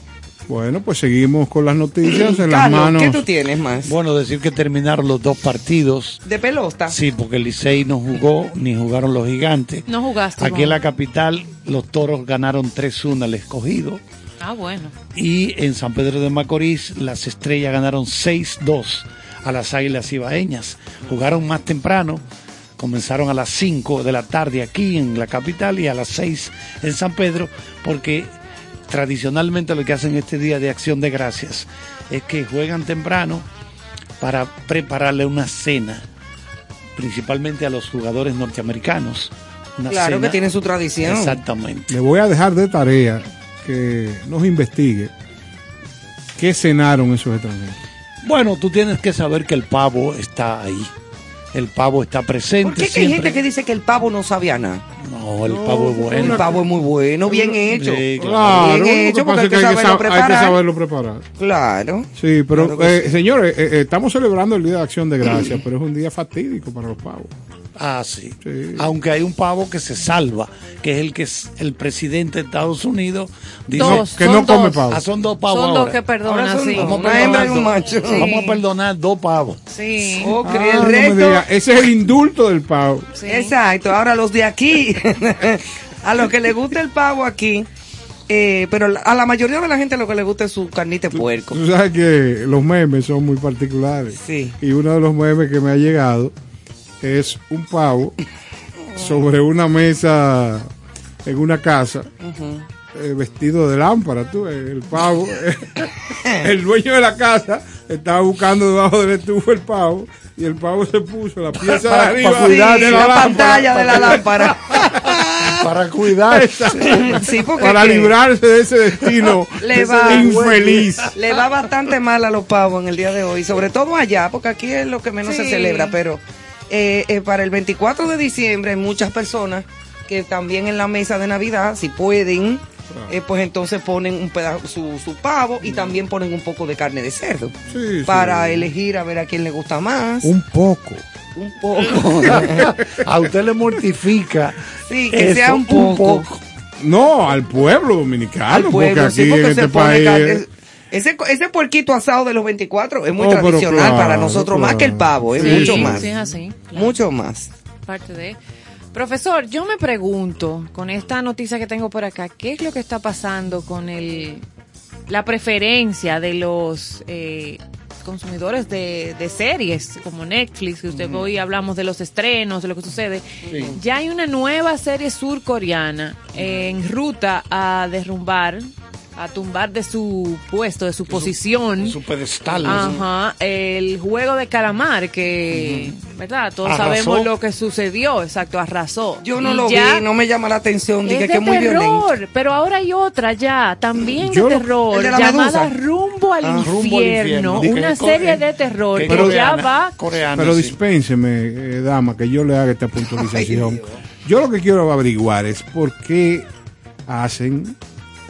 Bueno, pues seguimos con las noticias en las Carlos, manos. ¿qué tú tienes más? Bueno, decir que terminaron los dos partidos. ¿De pelota? Sí, porque el Licey no jugó, ni jugaron los gigantes. No jugaste. Aquí en la capital, los toros ganaron 3-1 al escogido. Ah, bueno. Y en San Pedro de Macorís, las estrellas ganaron 6-2 a las águilas ibaeñas. Jugaron más temprano, comenzaron a las 5 de la tarde aquí en la capital y a las 6 en San Pedro, porque tradicionalmente lo que hacen este día de acción de gracias es que juegan temprano para prepararle una cena, principalmente a los jugadores norteamericanos. Una Claro que tiene su tradición. Exactamente. Le voy a dejar de tarea que nos investigue qué cenaron esos extranjeros. Bueno, tú tienes que saber que el pavo está ahí. El pavo está presente. ¿Por qué que hay gente que dice que el pavo no sabía nada? No, el pavo es bueno. El pavo es muy bueno, bien hecho. Sí, Claro, bien hecho, porque que hay que, saberlo sab- hay que preparar. saberlo preparar. Claro. Sí, pero Claro eh, señores, eh, eh, estamos celebrando el Día de Acción de Gracias, pero es un día fatídico para los pavos. Ah, sí. Sí. Aunque hay un pavo que se salva, que es el que es el presidente de Estados Unidos. Dice Dos, que no come dos. pavo. Ah, son dos pavos. Son dos ahora. que perdonan, sí. Vamos a perdonar un dos. macho. Sí. Vamos a perdonar dos pavos. Sí. Ok, Ah, el no me resto. diga, ese es el indulto del pavo. Sí. Exacto. Ahora los de aquí, a los que les gusta el pavo aquí, eh, pero a la mayoría de la gente lo que le gusta es su carnita de puerco. Tú sabes que los memes son muy particulares. Sí. Y uno de los memes que me ha llegado es un pavo sobre una mesa en una casa eh, vestido de lámpara. Tú, el pavo, el dueño de la casa estaba buscando debajo del estufa el pavo y el pavo se puso la pieza de Para- arriba para cuidar de Sí, la, la, lámpara. pantalla de la lámpara. Para cuidar. Sí, para librarse de ese destino Le va- infeliz. le va bastante mal a los pavos en el día de hoy, sobre todo allá, porque aquí es lo que menos se celebra, pero eh, eh, para el 24 de diciembre hay muchas personas que también en la mesa de Navidad, si pueden, eh, pues entonces ponen un pedazo, su, su pavo y también ponen un poco de carne de cerdo Sí, sí. para elegir a ver a quién le gusta más. Un poco. Un poco. A usted le mortifica. Sí, que eso, sea un poco. No, al pueblo dominicano. Al pueblo, porque aquí sí, porque en se este pone país. carne- Ese, ese puerquito asado de los 24 es muy Oh, tradicional claro, para nosotros, más que el pavo, es Sí, mucho más. Sí, es así. claro. Mucho más. Parte de. Profesor, yo me pregunto, con esta noticia que tengo por acá, ¿qué es lo que está pasando con el la preferencia de los eh, consumidores de, de series como Netflix? Que usted hoy hablamos de los estrenos, de lo que sucede. Ya hay una nueva serie surcoreana en ruta a derrumbar, a tumbar de su puesto, de su posición. Su pedestal. Ajá, el juego de calamar que, ¿verdad? Todos Arrasó. sabemos lo que sucedió, exacto, arrasó. Yo no Y lo ya vi, no me llama la atención, Es dije de que es muy violento. terror, pero ahora hay otra ya, también Yo de terror, ¿El de la llamada medusa? Rumbo al, Ah, Rumbo al infierno, una serie core- de terror que que, ya va coreana, Pero sí. dispénseme, eh, dama, que yo le haga esta puntualización. yo lo que quiero averiguar es por qué hacen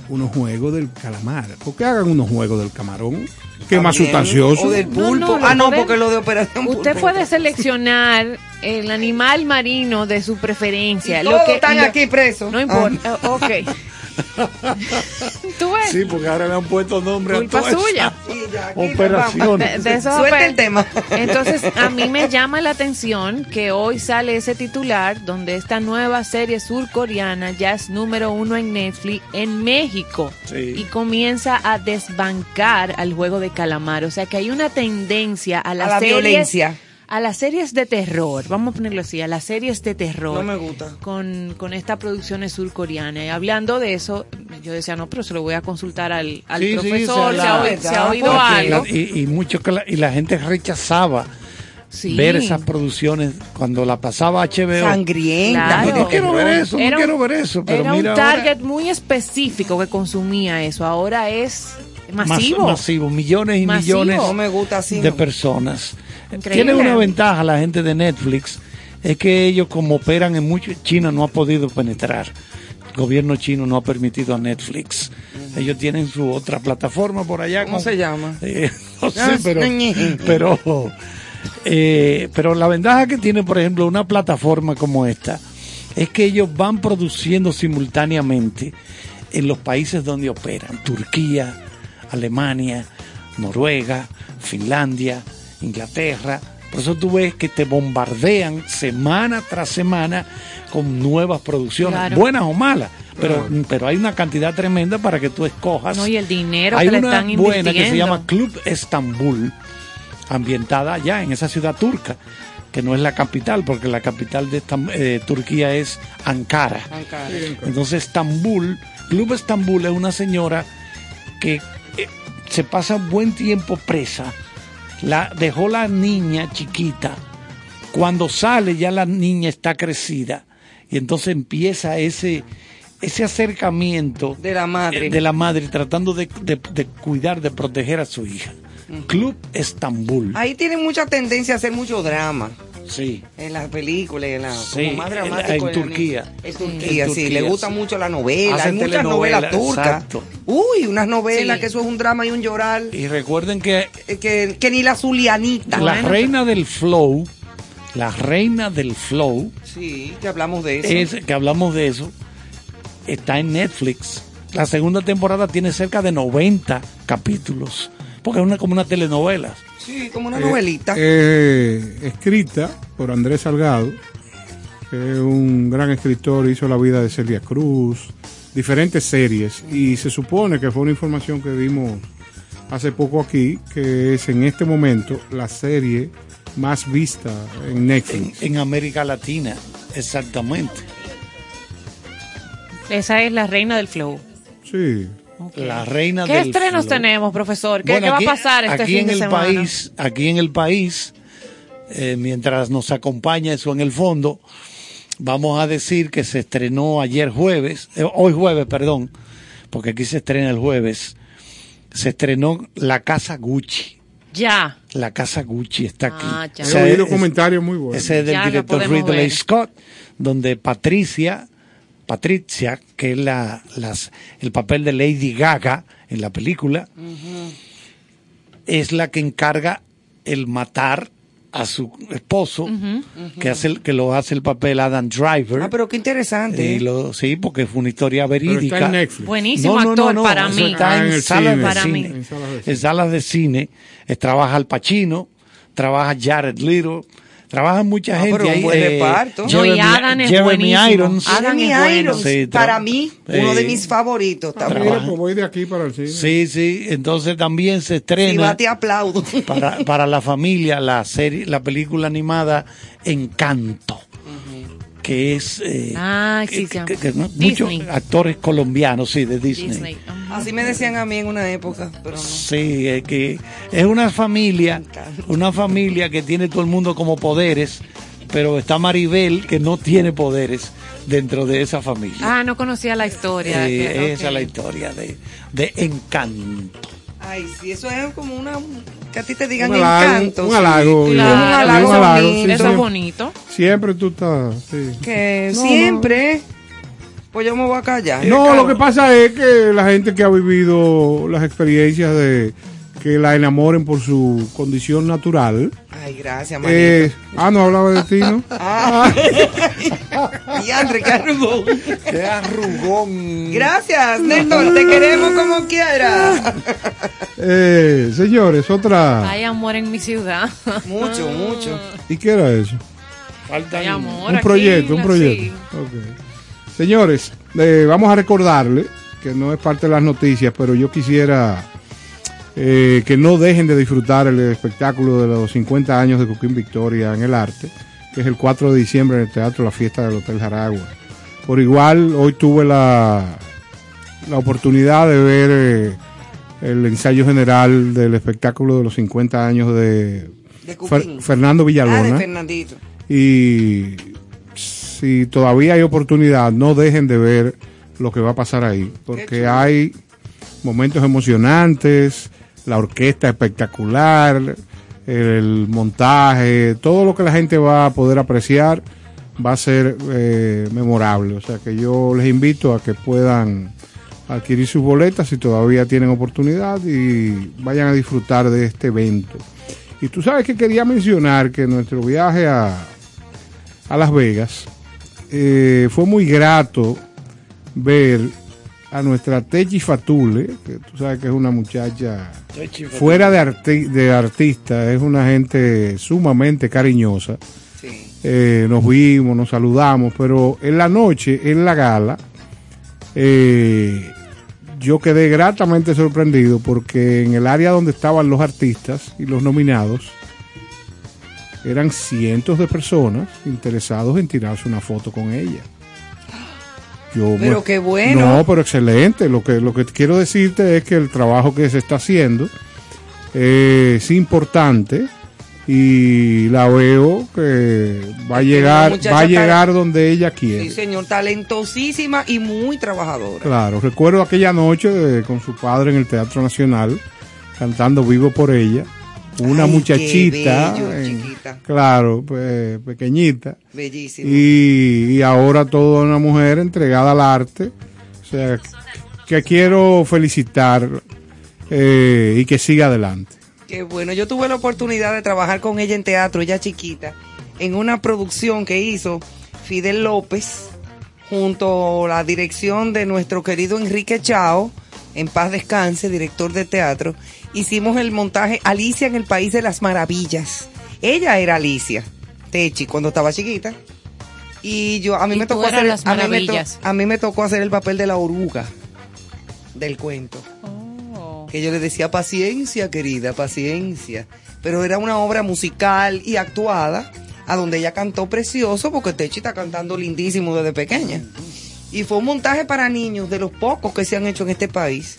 unos juegos del calamar. ¿Por qué hagan unos juegos del camarón? Que más sustancioso. O del pulpo. no, ah, no, porque lo de operación Usted pulpo. puede seleccionar el animal marino de su preferencia. Y lo todos que, están lo- aquí presos. No importa. eh, Ok. ¿Tú ves? Sí, porque ahora le han puesto nombre Culpa a todas suya. operaciones. De- de eso Suelta pues, el tema. Entonces, a mí me llama la atención que hoy sale ese titular donde esta nueva serie surcoreana ya es número uno en Netflix en México Sí. y comienza a desbancar al juego de calamar. O sea que hay una tendencia a la series, violencia. A las series de terror, vamos a ponerlo así, a las series de terror No me gusta. con, con estas producciones surcoreanas. Y hablando de eso, yo decía, no, pero se lo voy a consultar al, al Sí, sí, profesor, se se, ha, oído- se ha oído algo. Y, y mucho que la, y la gente rechazaba Sí. ver esas producciones cuando la pasaba HBO. Sangrienta. Claro. No quiero ver eso, no Era un- quiero ver eso. Pero Era mira un ahora, target muy específico que consumía eso. Ahora es mas- masivo. masivo, millones y Masivo. millones No me gusta así. de no. personas. Increíble. Tiene una ventaja la gente de Netflix, es que ellos como operan en mucho, China no ha podido penetrar. el gobierno chino no ha permitido a Netflix. Ellos tienen su otra plataforma por allá. ¿Cómo con- se llama? Eh, no sé, Ah, pero, pero, eh, pero la ventaja que tiene, por ejemplo, una plataforma como esta es que ellos van produciendo simultáneamente en los países donde operan, Turquía, Alemania, Noruega, Finlandia, Inglaterra. Por eso tú ves que te bombardean semana tras semana con nuevas producciones, Claro. buenas o malas, pero, pero hay una cantidad tremenda para que tú escojas. No, y el dinero Hay que le una están buena que se llama Club Estambul, ambientada allá en esa ciudad turca, que no es la capital, porque la capital de Estam- eh, Turquía es Ankara. Entonces Estambul, Club Estambul es una señora que eh, se pasa un buen tiempo presa, la dejó la niña chiquita, cuando sale ya la niña está crecida. Y entonces empieza ese ese acercamiento de la madre. eh, de la madre tratando de, de- de cuidar de proteger a su hija. Club Estambul. Ahí tienen mucha tendencia a hacer mucho drama. Sí En las películas, en la, Sí, como más en- dramático. en Turquía. En Turquía, sí. Le gusta sí. mucho la novela. Hacen Hay muchas novelas turcas. exacto. Uy, unas novelas Sí. que eso es un drama y un llorar. y recuerden que Que, que ni la Zulianita. la reina del flow la reina del flow Sí, que hablamos de eso. es que hablamos de eso está en Netflix la segunda temporada tiene cerca de 90 capítulos porque es una como una telenovela Sí, como una Eh, novelita. eh, escrita por Andrés Salgado, que es un gran escritor, hizo la vida de Celia Cruz, diferentes series, y se supone que fue una información que dimos hace poco aquí, que es en este momento la serie más vista en Netflix. en América Latina exactamente Esa es la reina del flow. Sí. La reina ¿Qué del estrenos flow. tenemos, profesor? ¿Qué, Bueno, qué va a pasar este aquí fin en de el semana? país aquí en el país eh, mientras nos acompaña eso en el fondo vamos a decir que se estrenó ayer jueves eh, hoy jueves perdón porque aquí se estrena el jueves se estrenó la casa Gucci Ya. la casa Gucci está aquí Ah, ya. He oído comentarios muy buenos. ese es del Ya director Ridley ver. Scott donde Patricia Patricia que es la, las, el papel de Lady Gaga en la película es la que encarga el matar a su esposo, que hace el- que lo hace el papel Adam Driver. Ah, pero qué interesante. Y ¿eh? lo- sí, porque fue una historia Pero verídica. está en Netflix. Buenísimo No, no, actor no, no, para eso mí. está Ah, en salas cine. de Para cine. mí. En salas de En cine. salas de cine. trabaja Al Pacino, trabaja Jared Leto, trabaja mucha Ah, gente pero un ahí. buen eh, reparto. No, y Adam es Jeremy buenísimo. Irons. Adam Jeremy bueno. Irons, Sí, para mí, uno de mis favoritos también. mira, pues voy de aquí para el cine. Sí, sí, entonces también se estrena va, te aplaudo. para, para la familia la serie, la película animada Encanto, que es eh, Ah, sí, que- sí. que- que no- Disney. muchos actores colombianos, sí, de Disney. Así me decían a mí en una época, pero no. Sí, es que es una familia, una familia que tiene todo el mundo como poderes, pero está Maribel que no tiene poderes dentro de esa familia. Ah, no conocía la historia. Eh, que- Esa es la historia de, de Encanto. Ay, sí, eso es como una. Que a ti te digan Un halago, encanto. un halago, Sí, Claro, un halago un halago, sí, Eso es bonito. Siempre tú estás. sí. Que No, siempre. Pues yo me voy a callar. No, lo que pasa es que la gente que ha vivido las experiencias de que la enamoren por su condición natural. Ay, gracias, manito. eh, ah, no hablaba de ti, ¿no? Ah. y André, qué arrugón. ¡Qué arrugón! Gracias, Néstor, te queremos como quieras. Eh, señores, otra. Hay amor en mi ciudad. Mucho, mucho. ¿Y qué era eso? Amor Un aquí, proyecto, un proyecto. sí. Señores, eh, vamos a recordarle que no es parte de las noticias, pero yo quisiera eh, que no dejen de disfrutar el espectáculo de los 50 años de Coquín Victoria en el arte, que es el 4 de diciembre en el Teatro La Fiesta del Hotel Jaragua. Por igual, hoy tuve la, la oportunidad de ver eh, el ensayo general del espectáculo de los 50 años de, De Fer-. Fernando Ah, de Villalona. Fernandito. Y si todavía hay oportunidad, no dejen de ver lo que va a pasar ahí, porque hay momentos emocionantes, la orquesta espectacular, el montaje, todo lo que la gente va a poder apreciar va a ser eh, memorable. O sea que yo les invito a que puedan adquirir sus boletas si todavía tienen oportunidad y vayan a disfrutar de este evento. Y tú sabes que quería mencionar que nuestro viaje a, a Las Vegas eh, fue muy grato ver a nuestra Techi Fatule, que tú sabes que es una muchacha. Fuera de, arti- de artista, es una gente sumamente cariñosa. Eh, nos vimos, nos saludamos, pero en la noche, en la gala, eh, yo quedé gratamente sorprendido porque en el área donde estaban los artistas y los nominados, eran cientos de personas interesados en tirarse una foto con ella. Yo, Pero qué bueno. No, pero excelente. Lo que, lo que quiero decirte es que el trabajo que se está haciendo eh, es importante y la veo que va a llegar, va a llegar donde ella quiere. Sí, señor, talentosísima y muy trabajadora. Claro, recuerdo aquella noche de- con su padre en el Teatro Nacional cantando Vivo por ella. Una Ay, muchachita, bello, en- chiquita. claro, pues, pequeñita. Y, y ahora toda una mujer entregada al arte. O sea, que quiero felicitar eh, y que siga adelante. Qué bueno, yo tuve la oportunidad de trabajar con ella en teatro, ella chiquita, en una producción que hizo Fidel López junto a la dirección de nuestro querido Enrique Chao, en paz descanse, director de teatro. Hicimos el montaje Alicia en el País de las Maravillas. Ella era Alicia, Techi, cuando estaba chiquita. Y yo, a mí me tocó hacer, a mí me, to- a mí me tocó hacer el papel de la oruga del cuento que yo le decía paciencia, querida, paciencia. Pero era una obra musical y actuada, a donde ella cantó precioso, porque Techi está cantando lindísimo desde pequeña. Y fue un montaje para niños, de los pocos que se han hecho en este país.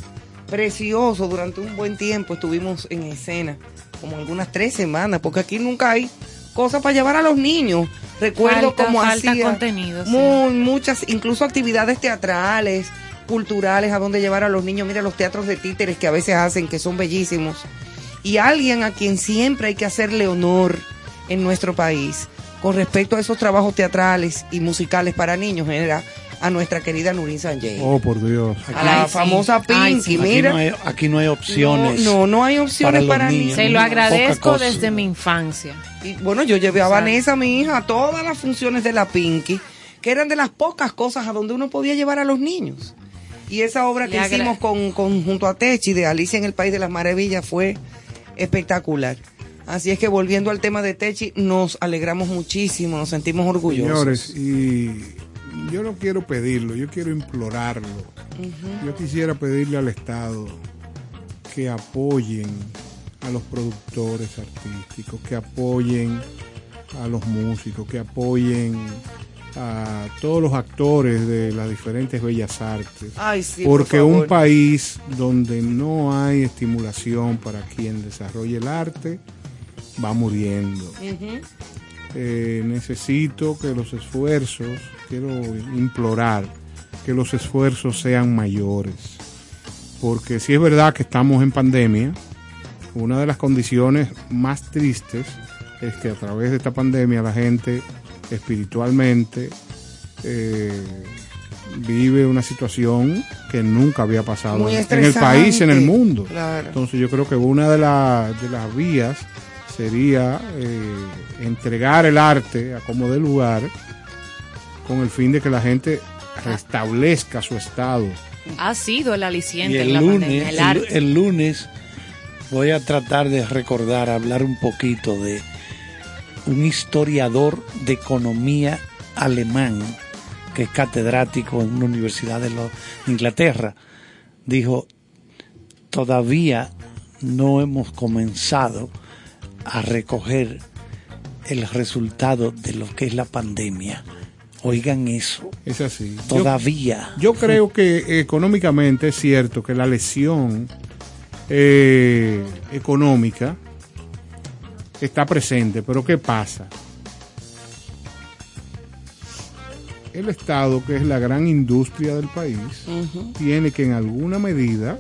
Precioso, durante un buen tiempo estuvimos en escena, como algunas tres semanas, porque aquí nunca hay cosas para llevar a los niños. Recuerdo Falta- cómo falta hacía contenido, sí. muy- muchas, incluso actividades teatrales, culturales, a donde llevar a los niños. Mira los teatros de títeres que a veces hacen, que son bellísimos. Y alguien a quien siempre hay que hacerle honor en nuestro país con respecto a esos trabajos teatrales y musicales para niños era a nuestra querida Nurin Sanjay. Oh, por Dios. a la famosa Pinky, Aquí mira. no hay, aquí no hay opciones. No, no, no hay opciones los para niños. Se lo agradezco desde mi infancia. Y bueno, yo llevé a. Vanessa, mi hija, a todas las funciones de la Pinky, que eran de las pocas cosas a donde uno podía llevar a los niños. Y esa obra que Le hicimos con, con- junto a Techi de Alicia en el País de las Maravillas fue espectacular. Así es que volviendo al tema de Techi, nos alegramos muchísimo, nos sentimos orgullosos. Señores, y yo no quiero pedirlo, yo quiero implorarlo. Yo quisiera pedirle al Estado que apoyen a los productores artísticos, que apoyen a los músicos, que apoyen a todos los actores de las diferentes bellas artes. Ay, sí, por Porque un país donde no hay estimulación para quien desarrolle el arte va muriendo. Eh, necesito que los esfuerzos, quiero implorar que los esfuerzos sean mayores. Porque si es verdad que estamos en pandemia, una de las condiciones más tristes es que a través de esta pandemia la gente espiritualmente eh, vive una situación que nunca había pasado en el país, en el mundo. claro. Entonces yo creo que una de, la- de las vías sería eh, entregar el arte a como de lugar con el fin de que la gente restablezca su estado. Ha sido el Y aliciente en el la lunes, pandemia, el el, arte. el lunes voy a tratar de recordar, hablar un poquito de un historiador de economía alemán que es catedrático en una universidad de, lo- de Inglaterra. Dijo, todavía no hemos comenzado a recoger el resultado de lo que es la pandemia. Oigan eso. Es así. Todavía. Yo, yo creo que económicamente es cierto que la lesión eh, económica está presente, pero ¿qué pasa? El Estado, que es la gran industria del país, tiene que en alguna medida,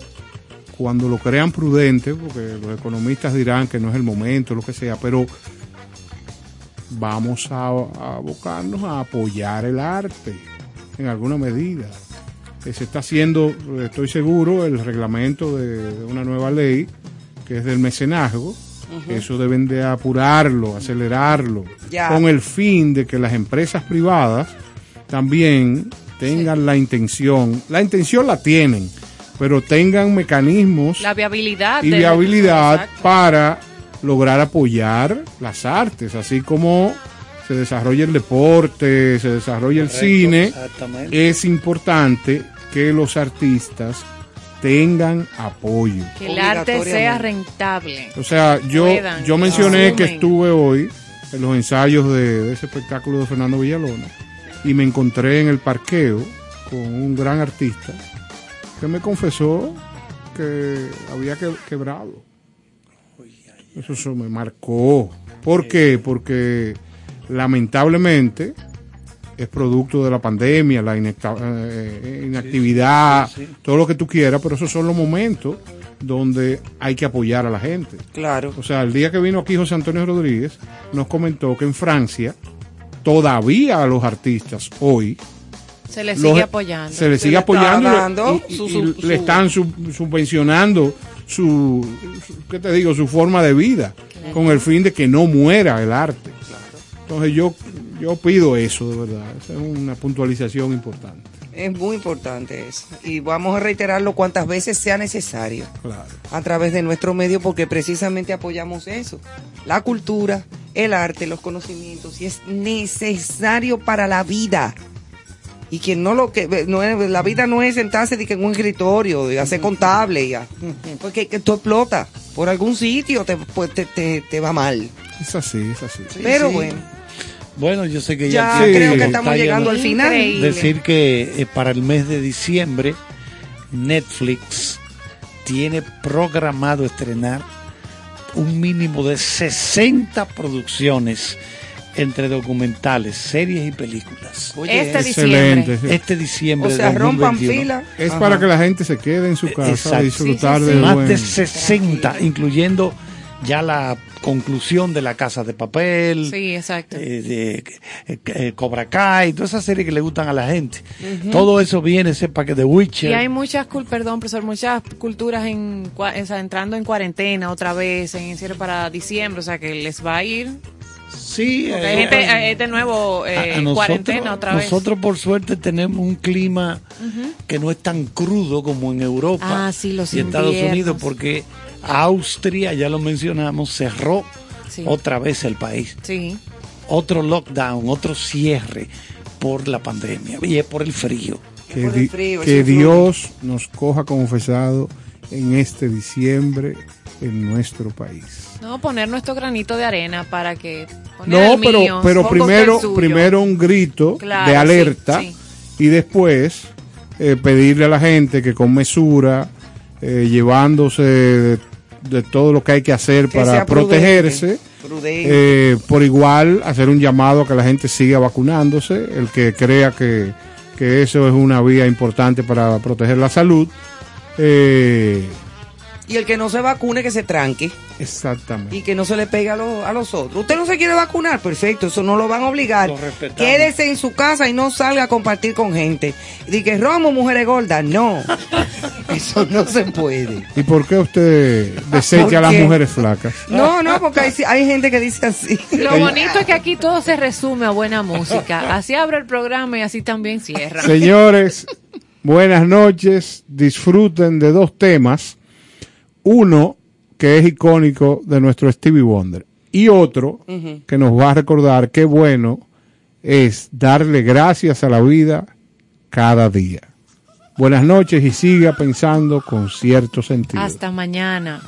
cuando lo crean prudente, porque los economistas dirán que no es el momento, lo que sea, pero vamos a, a abocarnos a apoyar el arte en alguna medida. Eh, Se está haciendo, estoy seguro, el reglamento de, de una nueva ley que es del mecenazgo. Eso deben de apurarlo, acelerarlo, con el fin de que las empresas privadas también tengan la intención, la intención la tienen, pero tengan mecanismos La viabilidad. y viabilidad para lograr apoyar las artes, así como se desarrolla el deporte, se desarrolla el cine, es importante que los artistas tengan apoyo. Que el arte sea rentable. O sea, yo, Puedan, yo mencioné que estuve hoy en los ensayos de, de ese espectáculo de Fernando Villalona y me encontré en el parqueo con un gran artista que me confesó que había que- quebrado. Eso, eso me marcó. ¿Por qué? Porque lamentablemente es producto de la pandemia, la inecta- eh, inactividad, sí, sí. todo lo que tú quieras, pero esos son los momentos donde hay que apoyar a la gente. Claro. O sea, el día que vino aquí José Antonio Rodríguez, nos comentó que en Francia todavía a los artistas hoy Se le los- sigue apoyando. se le sigue apoyando y lo- dando y, su- y su- le su- están sub- subvencionando su, su- ¿qué te digo? su forma de vida con el fin de que no muera el arte. Entonces yo yo pido eso de verdad, esa es una puntualización importante. Es muy importante eso. Y vamos a reiterarlo cuantas veces sea necesario. Claro. A través de nuestro medio, porque precisamente apoyamos eso. La cultura, el arte, los conocimientos. Y es necesario para la vida. Y quien no lo que no es, la vida no es sentarse de que en un escritorio y hacer contable ya. Porque que tú explotas por algún sitio te, pues, te, te, te va mal. Es así, es así. Pero sí. bueno. Bueno, yo sé que Ya ya, creo que estamos llegando al final. Increíble. Decir que eh, para el mes de diciembre Netflix tiene programado estrenar un mínimo de 60 producciones entre documentales, series y películas. Oye, Este Excelente, diciembre. Este diciembre. O sea, de rompan 2021. fila. Es Ajá. para que la gente se quede en su casa a disfrutar Sí, sí, de sí. Más buen- de 60, incluyendo ya la conclusión de la Casa de Papel, Sí, exacto. eh, de eh, eh, Cobra Kai, todas esas series que le gustan a la gente. Todo eso viene, sepa que The Witcher. Y hay muchas, cul- perdón, profesor, muchas culturas en, cua- o sea, entrando en cuarentena otra vez, en encierro para diciembre, o sea que les va a ir. Sí, Porque eh, hay gente, eh, hay de nuevo eh, a- a nosotros- cuarentena otra vez. Nosotros por suerte tenemos un clima que no es tan crudo como en Europa Ah, sí, los y Estados inviernos. Unidos, porque Austria, ya lo mencionamos, cerró Sí. otra vez el país. Sí. Otro lockdown, otro cierre por la pandemia y es por el frío. Que, por el di- frío, que. Dios nos coja confesado en este diciembre en nuestro país. No, poner nuestro granito de arena para que... No, el pero, mío, pero primero, primero un grito Claro, de alerta sí. y después eh, pedirle a la gente que con mesura, eh, llevándose de, de todo lo que hay que hacer Que para protegerse, Prudente. eh, por igual hacer un llamado a que la gente siga vacunándose, el que crea que, que eso es una vía importante para proteger la salud. Eh, Y el que no se vacune, que se tranque. exactamente. y que no se le pegue a, los- a los otros. Usted no se quiere vacunar, perfecto, eso no lo van a obligar. Lo. Quédese en su casa y no salga a compartir con gente. Y que Romo, mujeres gordas, no. eso no se puede. ¿Y por qué usted desecha a las mujeres flacas? No, no, porque hay, hay gente que dice así. Lo bonito es que aquí todo se resume a buena música. Así abre el programa y así también cierra. Señores, buenas noches. Disfruten de dos temas. Uno que es icónico de nuestro Stevie Wonder y otro que nos va a recordar qué bueno es darle gracias a la vida cada día. Buenas noches y siga pensando con cierto sentido. Hasta mañana.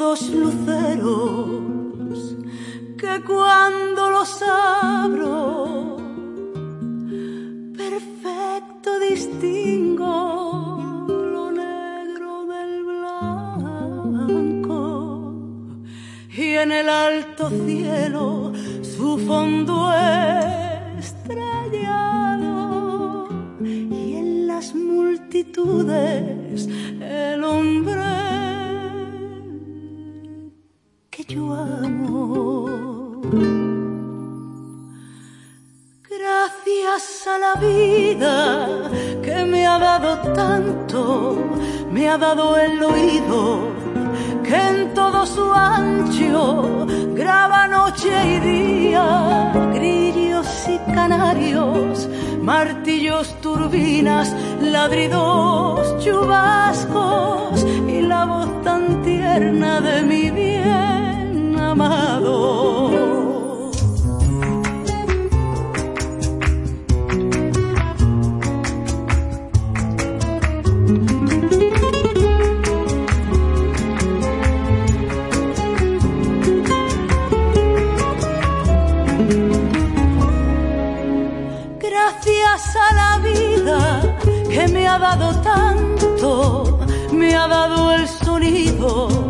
Me dio ha dado el oído que en todo su ancho graba noche y día, grillos y canarios, martillos, turbinas, ladridos, chubascos y la voz tan tierna de mi bien amado. Ha dado tanto, me ha dado el sonido